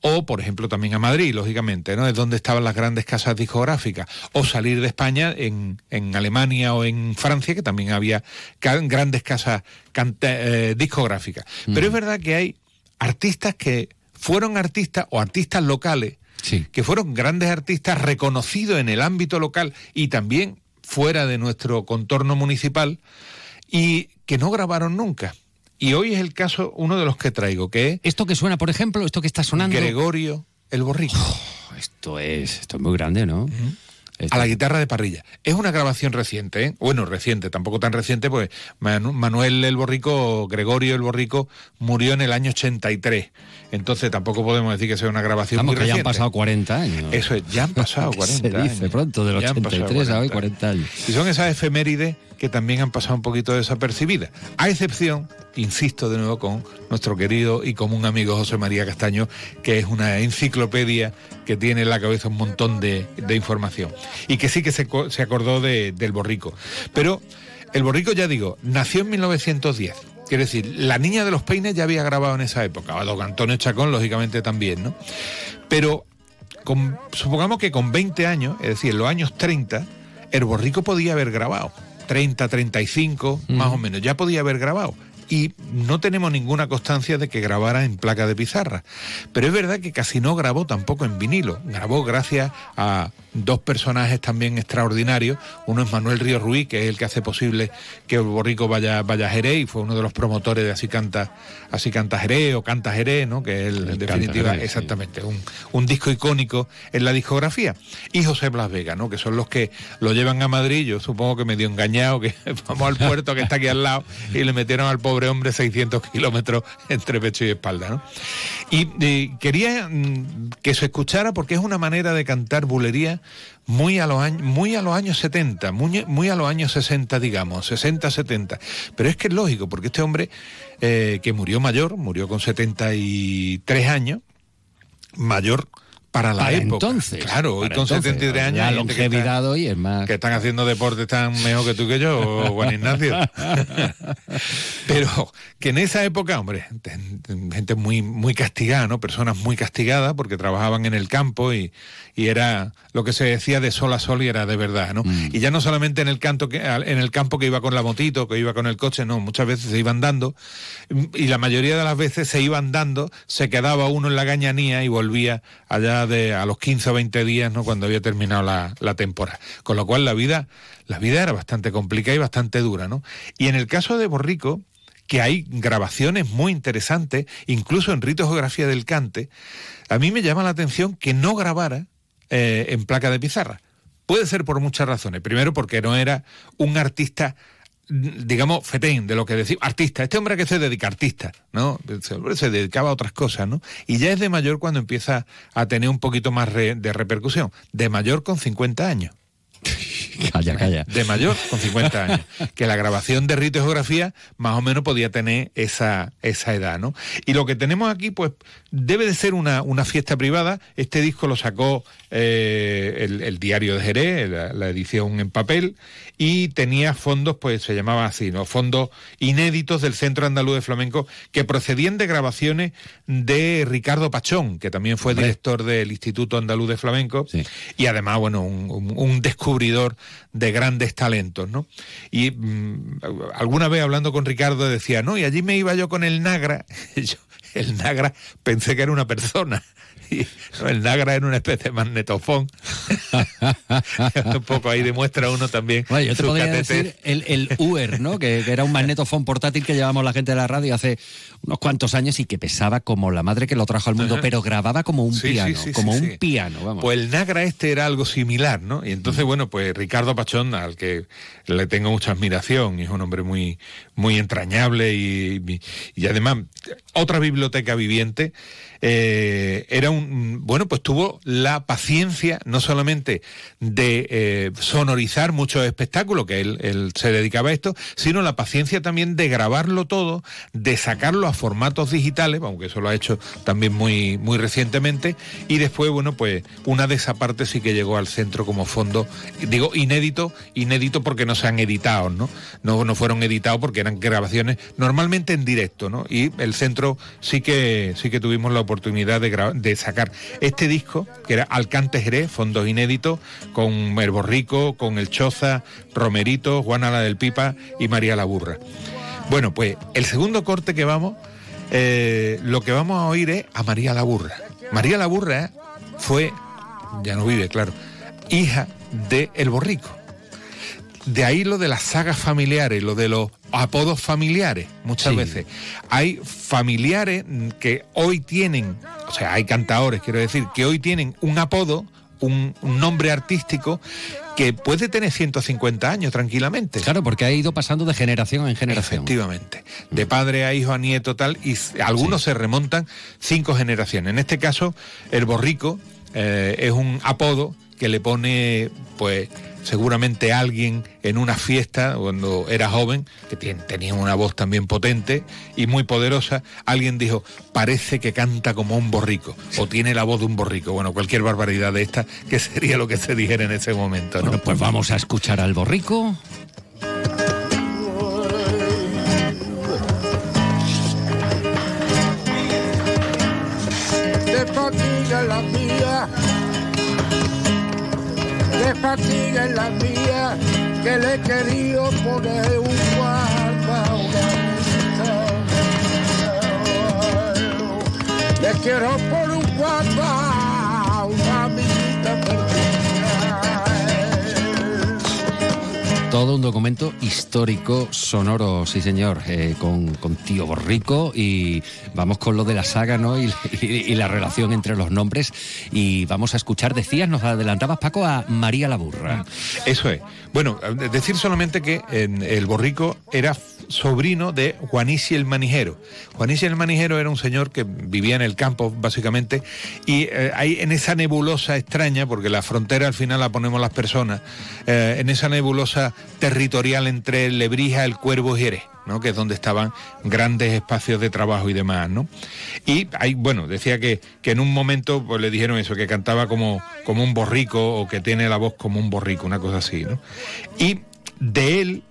o por ejemplo también a Madrid, lógicamente, ¿no? Es donde estaban las grandes casas discográficas, o salir de España en, en Alemania o en Francia, que también había grandes casas eh, discográficas. Pero es verdad que hay artistas que fueron artistas o artistas locales, que fueron grandes artistas reconocidos en el ámbito local y también fuera de nuestro contorno municipal y que no grabaron nunca. Y hoy es el caso, uno de los que traigo, que es... Esto que suena, por ejemplo, esto que está sonando... Gregorio el Borrico. Oh, esto es, esto es muy grande, ¿no? A la guitarra de parrilla. Es una grabación reciente, ¿eh? bueno, reciente, tampoco tan reciente, pues Manuel el Borrico, Gregorio el Borrico, murió en el año 83. Entonces tampoco podemos decir que sea una grabación muy reciente. ya han pasado 40 años. Eso es, ya han pasado 40 [laughs] Se dice pronto, del 83 a hoy 40 años. Y son esas efemérides que también han pasado un poquito desapercibidas. A excepción, insisto de nuevo con nuestro querido y común amigo José María Castaño, que es una enciclopedia que tiene en la cabeza un montón de, información. Y que sí que se, acordó del borrico. Pero el borrico, ya digo, nació en 1910. Quiero decir, la niña de los peines ya había grabado en esa época, a don Antonio Chacón, lógicamente también, ¿no? Pero supongamos que con 20 años, es decir, en los años 30, el borrico podía haber grabado. 30, 35, más o menos. Ya podía haber grabado y no tenemos ninguna constancia de que grabara en placa de pizarra. Pero es verdad que casi no grabó tampoco en vinilo. Grabó gracias a dos personajes también extraordinarios. Uno es Manuel Río Ruiz, que es el que hace posible que borrico vaya, vaya a Jerez y fue uno de los promotores de Así Canta, Así Canta Jerez o Canta Jerez, ¿no? que es el, en definitiva exactamente un, un, disco icónico en la discografía. Y José Blas Vega, ¿no? que son los que lo llevan a Madrid. Yo supongo que medio engañado, que [laughs] vamos al puerto que está aquí al lado y le metieron al pobre hombre 600 kilómetros entre pecho y espalda. ¿no? Y, quería mm, que se escuchara porque es una manera de cantar bulería muy a los años, muy a los años 70, muy, muy a los años 60, digamos, 60, 70. Pero es que es lógico, porque este hombre eh, que murió mayor, murió con 73 años, mayor para la época. Entonces, claro, hoy con 73 años. La longevidad hoy es más. Que están haciendo deporte tan mejor que tú que yo, [laughs] Juan Ignacio. [laughs] Pero que en esa época, hombre, gente muy, muy castigada, ¿no? Personas muy castigadas porque trabajaban en el campo y, y era lo que se decía de sol a sol y era de verdad, ¿no? Mm. Y ya no solamente en el, canto que, en el campo que iba con la motito, que iba con el coche, no, muchas veces se iban dando y la mayoría de las veces se iban dando, se quedaba uno en la gañanía y volvía allá de a los 15 o 20 días, ¿no? Cuando había terminado la, la temporada. Con lo cual la vida, la vida era bastante complicada y bastante dura, ¿no? Y en el caso de Borrico, que hay grabaciones muy interesantes, incluso en Rito Geografía del Cante, a mí me llama la atención que no grabara eh, en placa de pizarra. Puede ser por muchas razones. Primero porque no era un artista digamos, fetén, de lo que decimos, artista, este hombre que se dedica artista, ¿no? Se, dedicaba a otras cosas, ¿no? Y ya es de mayor cuando empieza a tener un poquito más de repercusión, de mayor con 50 años. [laughs] calla, calla. De mayor, con 50 años. Que la grabación de rito y geografía más o menos podía tener esa, esa edad, ¿no? Y lo que tenemos aquí, pues, debe de ser una, una fiesta privada. Este disco lo sacó eh, el, Diario de Jerez, la, edición en papel, y tenía fondos, pues se llamaba así, ¿no? Fondos inéditos del Centro Andaluz de Flamenco, que procedían de grabaciones de Ricardo Pachón, que también fue director del Instituto Andaluz de Flamenco, y además, bueno, un, un descubridor de grandes talentos, ¿no? Y mm, alguna vez hablando con Ricardo decía, no, y allí me iba yo con el Nagra, [laughs] el Nagra pensé que era una persona, [laughs] el Nagra era una especie de magnetofón. [laughs] un poco ahí demuestra uno también. yo te podría decir el, el UER, ¿no? Que, era un magnetofón portátil que llevamos la gente de la radio hace unos cuantos años y que pesaba como la madre que lo trajo al mundo, pero grababa como un piano, como un piano. Vamos. Pues el Nagra este era algo similar, ¿no? Y entonces, bueno, pues Ricardo Pachón, al que le tengo mucha admiración, y es un hombre muy, muy entrañable y, y además otra biblioteca viviente. Eh, era un bueno pues tuvo la paciencia no solamente de eh, sonorizar muchos espectáculos que él, se dedicaba a esto sino la paciencia también de grabarlo todo de sacarlo a formatos digitales aunque eso lo ha hecho también muy muy recientemente y después bueno pues una de esas partes sí que llegó al centro como fondo digo inédito inédito porque no se han editado no no, no fueron editados porque eran grabaciones normalmente en directo no y el centro sí que sí que tuvimos la oportunidad de, sacar este disco, que era Alcante Jerez, fondos inéditos, con El Borrico, con El Choza, Romerito, Juana la del Pipa y María la Burra. Bueno, pues el segundo corte que vamos eh, lo que vamos a oír es a María la Burra. María la Burra fue, ya no vive, claro, hija de El Borrico. De ahí lo de las sagas familiares, lo de los apodos familiares, muchas veces. Hay familiares que hoy tienen, o sea, hay cantadores, quiero decir, que hoy tienen un apodo, un, nombre artístico que puede tener 150 años tranquilamente. Claro, porque ha ido pasando de generación en generación. Efectivamente. De padre a hijo a nieto tal, y algunos se remontan cinco generaciones. En este caso, el borrico eh, es un apodo que le pone, pues, seguramente alguien en una fiesta cuando era joven, que tenía una voz también potente y muy poderosa, alguien dijo, parece que canta como un borrico o tiene la voz de un borrico. Bueno, cualquier barbaridad de esta, que [laughs] sería lo que se dijera en ese momento. Bueno, pues vamos a escuchar al borrico. De fatiga en la mía, que le he querido poner un guarda una Le quiero poner un guarda una amiguita Todo un documento histórico, sonoro, sí señor, eh, con, Tío Borrico y vamos con lo de la saga, ¿no? Y, la relación entre los nombres y vamos a escuchar, decías, nos adelantabas Paco, a María la Burra. Eso es. Bueno, decir solamente que el Borrico era sobrino de Juanici el Manijero. Juanici el Manijero era un señor que vivía en el campo, básicamente, y eh, ahí en esa nebulosa extraña, porque la frontera al final la ponemos las personas, eh, en esa nebulosa territorial entre Lebrija, el Cuervo y Jerez. Que es donde estaban grandes espacios de trabajo y demás, ¿no? Y ahí, bueno, decía que, que en un momento pues, le dijeron eso, que cantaba como, como un borrico o que tiene la voz como un borrico, una cosa así, ¿no? Y de él,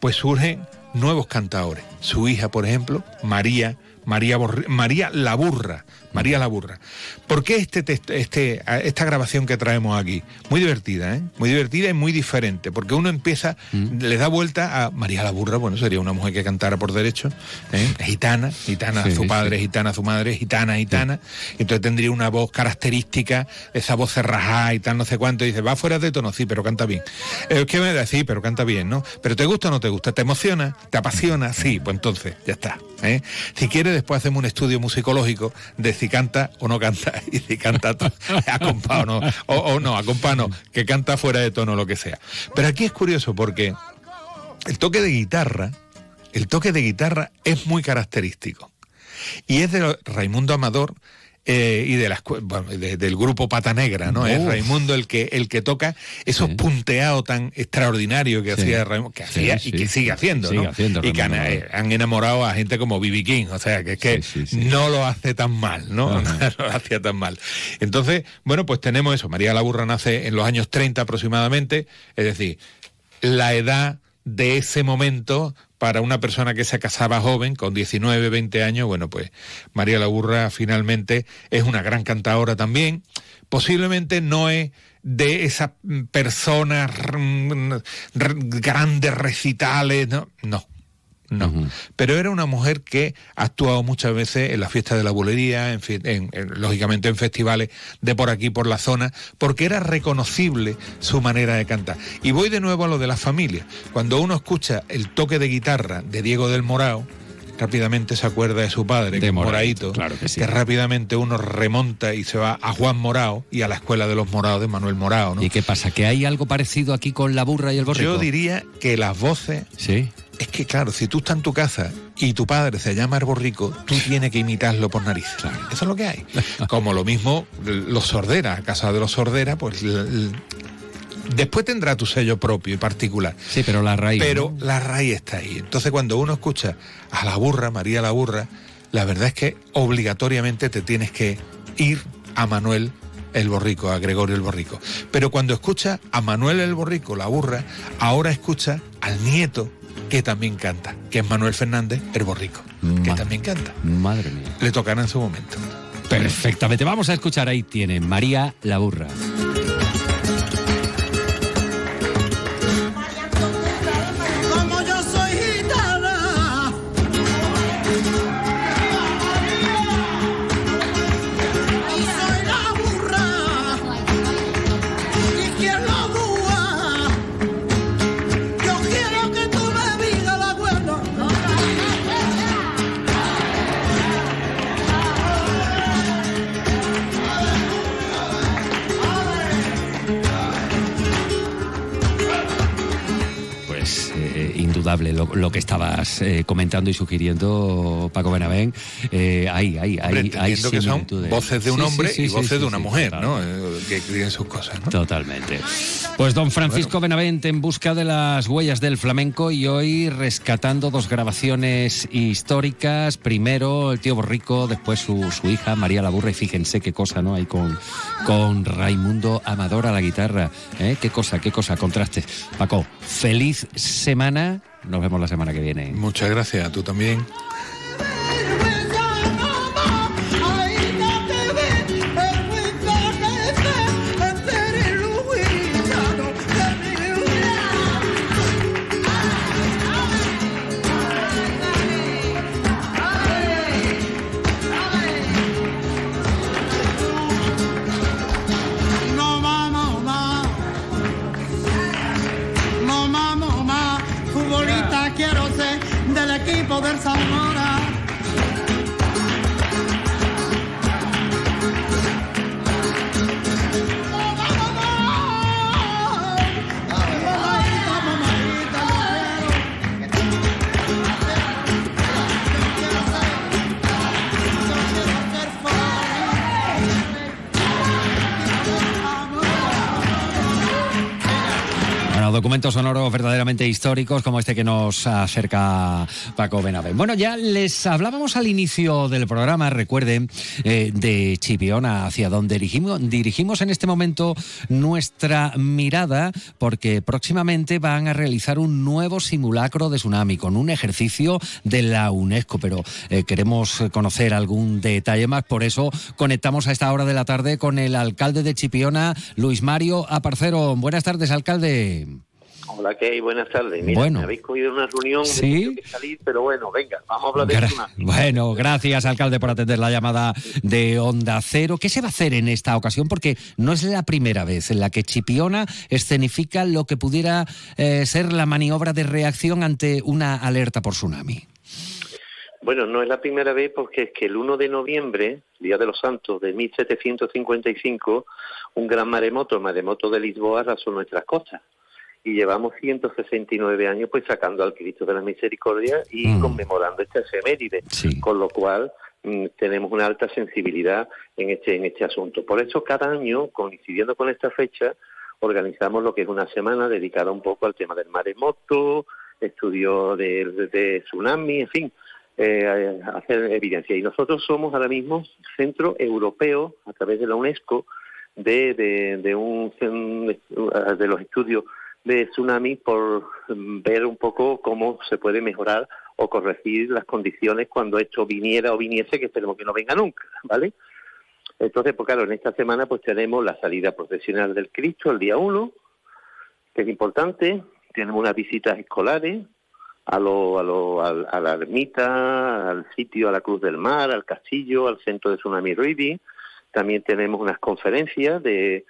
pues surgen nuevos cantadores. Su hija, por ejemplo, María, María, María la Burra, María la Burra. ¿Por qué este, este, esta grabación que traemos aquí? Muy divertida, ¿eh? Muy divertida y muy diferente, porque uno empieza, mm. le da vuelta a María la Burra, bueno, sería una mujer que cantara por derecho, ¿eh? gitana, gitana su padre, gitana su madre, gitana, gitana, entonces tendría una voz característica, esa voz cerrajada y tal, no sé cuánto, y dice, va fuera de tono, sí, pero canta bien. Es que me da, sí, pero canta bien, ¿no? Pero ¿te gusta o no te gusta? ¿Te emociona? ¿Te apasiona? Sí, pues entonces, ya está. ¿eh? Si quieres, después hacemos un estudio musicológico de si canta o no canta, [laughs] y canta [laughs] a compás o no, o, no, a compás no, que canta fuera de tono, lo que sea. Pero aquí es curioso porque el toque de guitarra, el toque de guitarra es muy característico. Y es de Raimundo Amador, eh, y de bueno, del grupo Pata Negra, ¿no? Es Raimundo el que el que toca esos punteados tan extraordinarios que hacía Raimundo, que hacía y que sigue haciendo, ¿no? y que eh, han, enamorado a gente como Bibi King, o sea, que es que no lo hace tan mal, ¿no? [laughs] no lo hacía tan mal. Entonces, bueno, pues tenemos eso. María Laburra nace en los años 30 aproximadamente, es decir, la edad de ese momento para una persona que se casaba joven, con 19, 20 años, bueno, pues María Laburra finalmente es una gran cantadora también. Posiblemente no es de esas personas grandes recitales, no, no no. Pero era una mujer que ha actuado muchas veces en la fiesta de la bulería, en, lógicamente en festivales de por aquí, por la zona, porque era reconocible su manera de cantar. Y voy de nuevo a lo de la familia. Cuando uno escucha el toque de guitarra de Diego del Morao, rápidamente se acuerda de su padre, de Moraito, claro que, rápidamente uno remonta y se va a Juan Morao y a la escuela de los Morados de Manuel Morao. ¿Y qué pasa? ¿Que hay algo parecido aquí con la burra y el borrico? Yo diría que las voces ¿Sí? Es que claro, si tú estás en tu casa y tu padre se llama Arborrico, tú tienes que imitarlo por nariz. Eso es lo que hay. [laughs] Como lo mismo los Sordera, casa de los Sordera, pues después tendrá tu sello propio y particular. Sí, pero la raíz. Pero la raíz está ahí. Entonces cuando uno escucha a la burra, María la burra, la verdad es que obligatoriamente te tienes que ir a Manuel el Borrico, a Gregorio el Borrico. Pero cuando escucha a Manuel el Borrico, la burra, ahora escucha al nieto que también canta, que es Manuel Fernández, el borrico, que también canta. Madre mía. Le tocará en su momento. Perfectamente. Vamos a escuchar ahí tiene María la Burra. Lo, que estabas eh, comentando y sugiriendo, Paco Benavén. Eh, ahí, ahí, ahí, hay que son voces de un hombre y voces de una mujer, ¿no? Eh, que tienen sus cosas, ¿no? Totalmente. Pues don Francisco Benavent en busca de las huellas del flamenco y hoy rescatando dos grabaciones históricas. Primero el tío Borrico, después su, su hija María Laburra y fíjense qué cosa, ¿no? Hay con, con Raimundo Amador a la guitarra. ¿eh? Qué cosa, qué cosa, contrastes. Paco, feliz semana. Nos vemos la semana que viene. Muchas gracias, tú también. Documentos sonoros verdaderamente históricos como este que nos acerca Paco Benavén. Bueno, ya les hablábamos al inicio del programa, recuerden, eh, de Chipiona, hacia donde dirigimos, dirigimos en este momento nuestra mirada, porque próximamente van a realizar un nuevo simulacro de tsunami con un ejercicio de la UNESCO, pero eh, queremos conocer algún detalle más, por eso conectamos a esta hora de la tarde con el alcalde de Chipiona, Luis Mario Aparcero. Buenas tardes, alcalde. Hola, ¿qué Buenas tardes. Mira, me habéis cogido una reunión, ¿Sí? que salir, pero bueno, venga, vamos a hablar de Gra Bueno, gracias, alcalde, por atender la llamada de Onda Cero. ¿Qué se va a hacer en esta ocasión? Porque no es la primera vez en la que Chipiona escenifica lo que pudiera eh, ser la maniobra de reacción ante una alerta por tsunami. Bueno, no es la primera vez porque es que el 1 de noviembre, Día de los Santos de 1755, un gran maremoto, el maremoto de Lisboa, arrasó nuestras costas y llevamos 169 años pues sacando al Cristo de la Misericordia y mm. conmemorando esta efeméride, con lo cual mm, tenemos una alta sensibilidad en este en este asunto. Por eso cada año, coincidiendo con esta fecha, organizamos lo que es una semana dedicada un poco al tema del maremoto, estudio de, tsunami, en fin, eh, hacer evidencia. Y nosotros somos ahora mismo centro europeo, a través de la UNESCO, de, de, de, un, de los estudios de tsunami por ver un poco cómo se puede mejorar o corregir las condiciones cuando esto viniera o viniese, que esperemos que no venga nunca, ¿vale? Entonces, pues claro, en esta semana pues tenemos la salida profesional del Cristo el día 1, que es importante, tenemos unas visitas escolares a, lo, a, lo, a, la ermita, al sitio, a la Cruz del Mar, al castillo, al centro de Tsunami Reading, también tenemos unas conferencias de,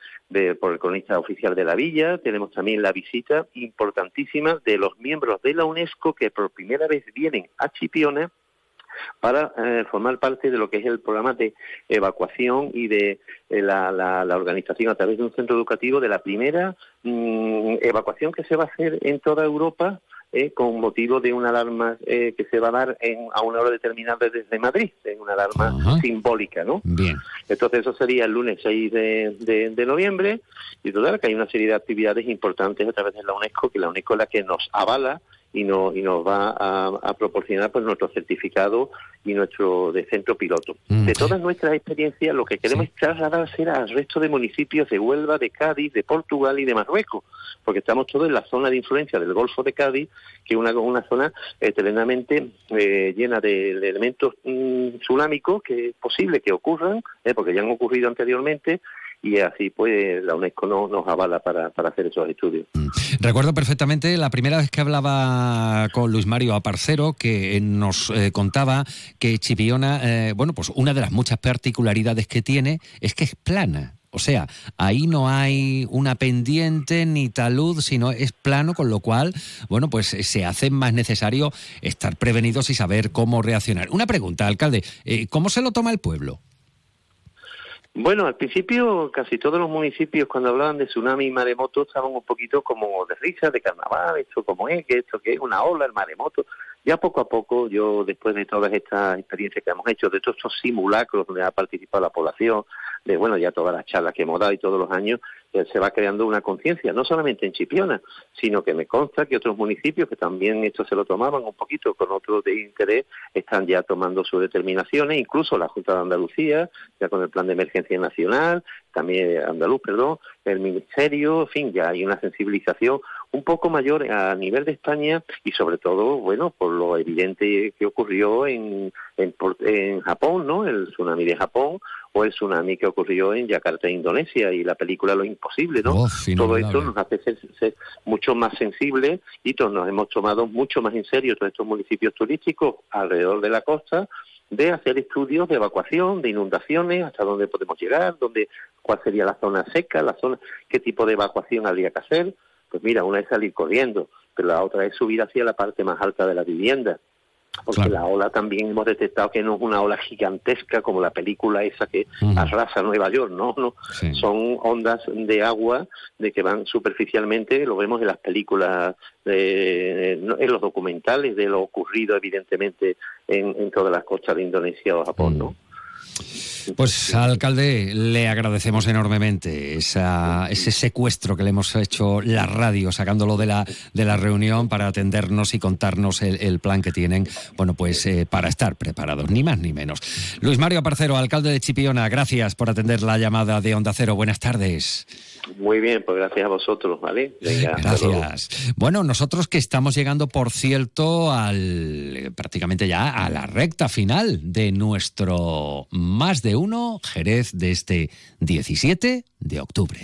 por el cronista oficial de la villa. Tenemos también la visita importantísima de los miembros de la UNESCO que por primera vez vienen a Chipiona para eh, formar parte de lo que es el programa de evacuación y de eh, la, la, organización a través de un centro educativo de la primera mm, evacuación que se va a hacer en toda Europa eh, con motivo de una alarma eh, que se va a dar en, a una hora determinada desde Madrid, en una alarma simbólica, ¿no? Bien. Entonces eso sería el lunes 6 de, de, noviembre y total que hay una serie de actividades importantes a través de la UNESCO, que la UNESCO es la que nos avala y, no, y nos va a, proporcionar pues nuestro certificado y nuestro de centro piloto. Mm. De todas nuestras experiencias, lo que queremos es trasladar al resto de municipios de Huelva, de Cádiz, de Portugal y de Marruecos, porque estamos todos en la zona de influencia del Golfo de Cádiz, que es una, una zona eh, tremendamente eh, llena de, elementos mm, tsunámicos que es posible que ocurran, eh, porque ya han ocurrido anteriormente, y así pues la UNESCO nos avala para, hacer esos estudios. Mm. Recuerdo perfectamente la primera vez que hablaba con Luis Mario Aparcero que nos eh, contaba que Chipiona, eh, bueno, pues una de las muchas particularidades que tiene es que es plana. O sea, ahí no hay una pendiente ni talud, sino es plano, con lo cual, bueno, pues se hace más necesario estar prevenidos y saber cómo reaccionar. Una pregunta, alcalde, eh, ¿cómo se lo toma el pueblo? Bueno, al principio casi todos los municipios cuando hablaban de tsunami y maremoto estaban un poquito como de risa, de carnaval, esto como es, que esto que es una ola, el maremoto. Ya poco a poco, yo después de todas estas experiencias que hemos hecho, de todos estos simulacros donde ha participado la población, de bueno, ya todas las charlas que hemos dado y todos los años, eh, se va creando una conciencia, no solamente en Chipiona, sino que me consta que otros municipios que también esto se lo tomaban un poquito con otro de interés, están ya tomando sus determinaciones, incluso la Junta de Andalucía, ya con el Plan de Emergencia Nacional, también andaluz, perdón, el Ministerio, en fin, ya hay una sensibilización un poco mayor a nivel de España y sobre todo, bueno, por lo evidente que ocurrió en, en, en Japón, ¿no? El tsunami de Japón o el tsunami que ocurrió en Yakarta, Indonesia, y la película Lo Imposible, ¿no? Oh, Todo esto nos hace ser, mucho más sensibles y todos nos hemos tomado mucho más en serio todos estos municipios turísticos alrededor de la costa de hacer estudios de evacuación, de inundaciones, hasta dónde podemos llegar, dónde, cuál sería la zona seca, la zona, qué tipo de evacuación habría que hacer. Pues mira, una es salir corriendo, pero la otra es subir hacia la parte más alta de la vivienda porque la ola también hemos detectado que no es una ola gigantesca como la película esa que arrasa Nueva York, no, no, son ondas de agua de que van superficialmente, lo vemos en las películas, en los documentales de lo ocurrido evidentemente en, en todas las costas de Indonesia o Japón, ¿no? Pues alcalde, le agradecemos enormemente ese secuestro que le hemos hecho la radio, sacándolo de la, de la reunión para atendernos y contarnos el, plan que tienen, bueno, pues eh, para estar preparados, ni más ni menos. Luis Mario Parcero, alcalde de Chipiona, gracias por atender la llamada de Onda Cero. Buenas tardes. Muy bien, pues gracias a vosotros, ¿vale? gracias. Bueno, nosotros que estamos llegando, por cierto, al prácticamente ya a la recta final de nuestro más de uno Jerez de este 17 de octubre.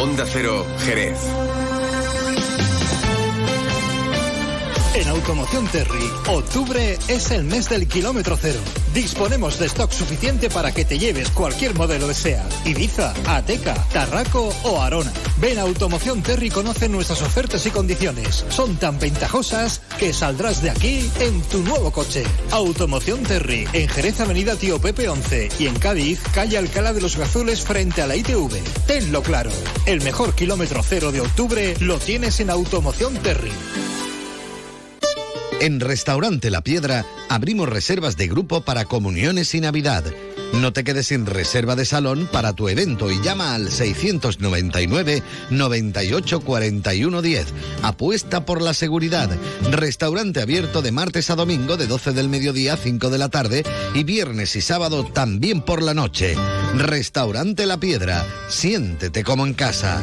Onda Cero, Jerez. En Automoción Terry, octubre es el mes del kilómetro cero. Disponemos de stock suficiente para que te lleves cualquier modelo de SEA, Ibiza, Ateca, Tarraco o Arona. Ven a Automoción Terry conoce nuestras ofertas y condiciones. Son tan ventajosas que saldrás de aquí en tu nuevo coche. Automoción Terry, en Jerez Avenida Tío Pepe 11 y en Cádiz, calle Alcalá de los Gazules frente a la ITV. Tenlo claro, el mejor kilómetro cero de octubre lo tienes en Automoción Terry. En Restaurante La Piedra abrimos reservas de grupo para comuniones y Navidad. No te quedes sin reserva de salón para tu evento y llama al 699 98 41 10. Apuesta por la seguridad. Restaurante abierto de martes a domingo de 12 del mediodía a 5 de la tarde y viernes y sábado también por la noche. Restaurante La Piedra. Siéntete como en casa.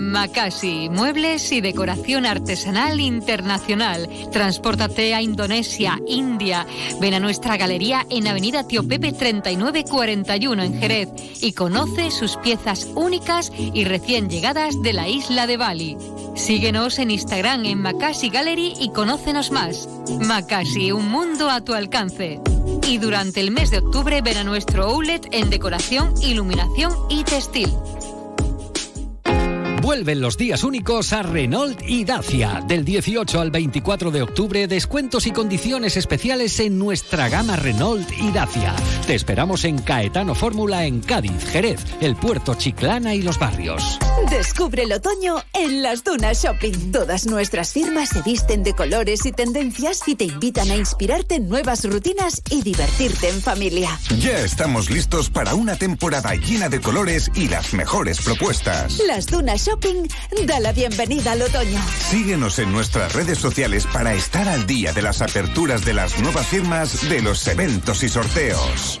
Makasi, muebles y decoración artesanal internacional. Transpórtate a Indonesia, India. Ven a nuestra galería en Avenida Tío Pepe 3941 en Jerez y conoce sus piezas únicas y recién llegadas de la isla de Bali. Síguenos en Instagram en Makasi Gallery y conócenos más. Makasi, un mundo a tu alcance. Y durante el mes de octubre ven a nuestro outlet en decoración, iluminación y textil. Vuelven los días únicos a Renault y Dacia. Del 18 al 24 de octubre, descuentos y condiciones especiales en nuestra gama Renault y Dacia. Te esperamos en Caetano Fórmula en Cádiz, Jerez, el puerto Chiclana y los barrios. Descubre el otoño en las Dunas Shopping. Todas nuestras firmas se visten de colores y tendencias y te invitan a inspirarte en nuevas rutinas y divertirte en familia. Ya estamos listos para una temporada llena de colores y las mejores propuestas. Las Dunas Shopping da la bienvenida al otoño. Síguenos en nuestras redes sociales para estar al día de las aperturas de las nuevas firmas, de los eventos y sorteos.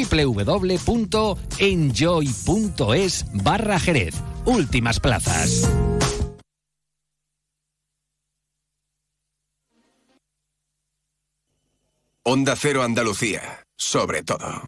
www.enjoy.es barra Jerez. Últimas plazas. Onda Cero Andalucía, sobre todo.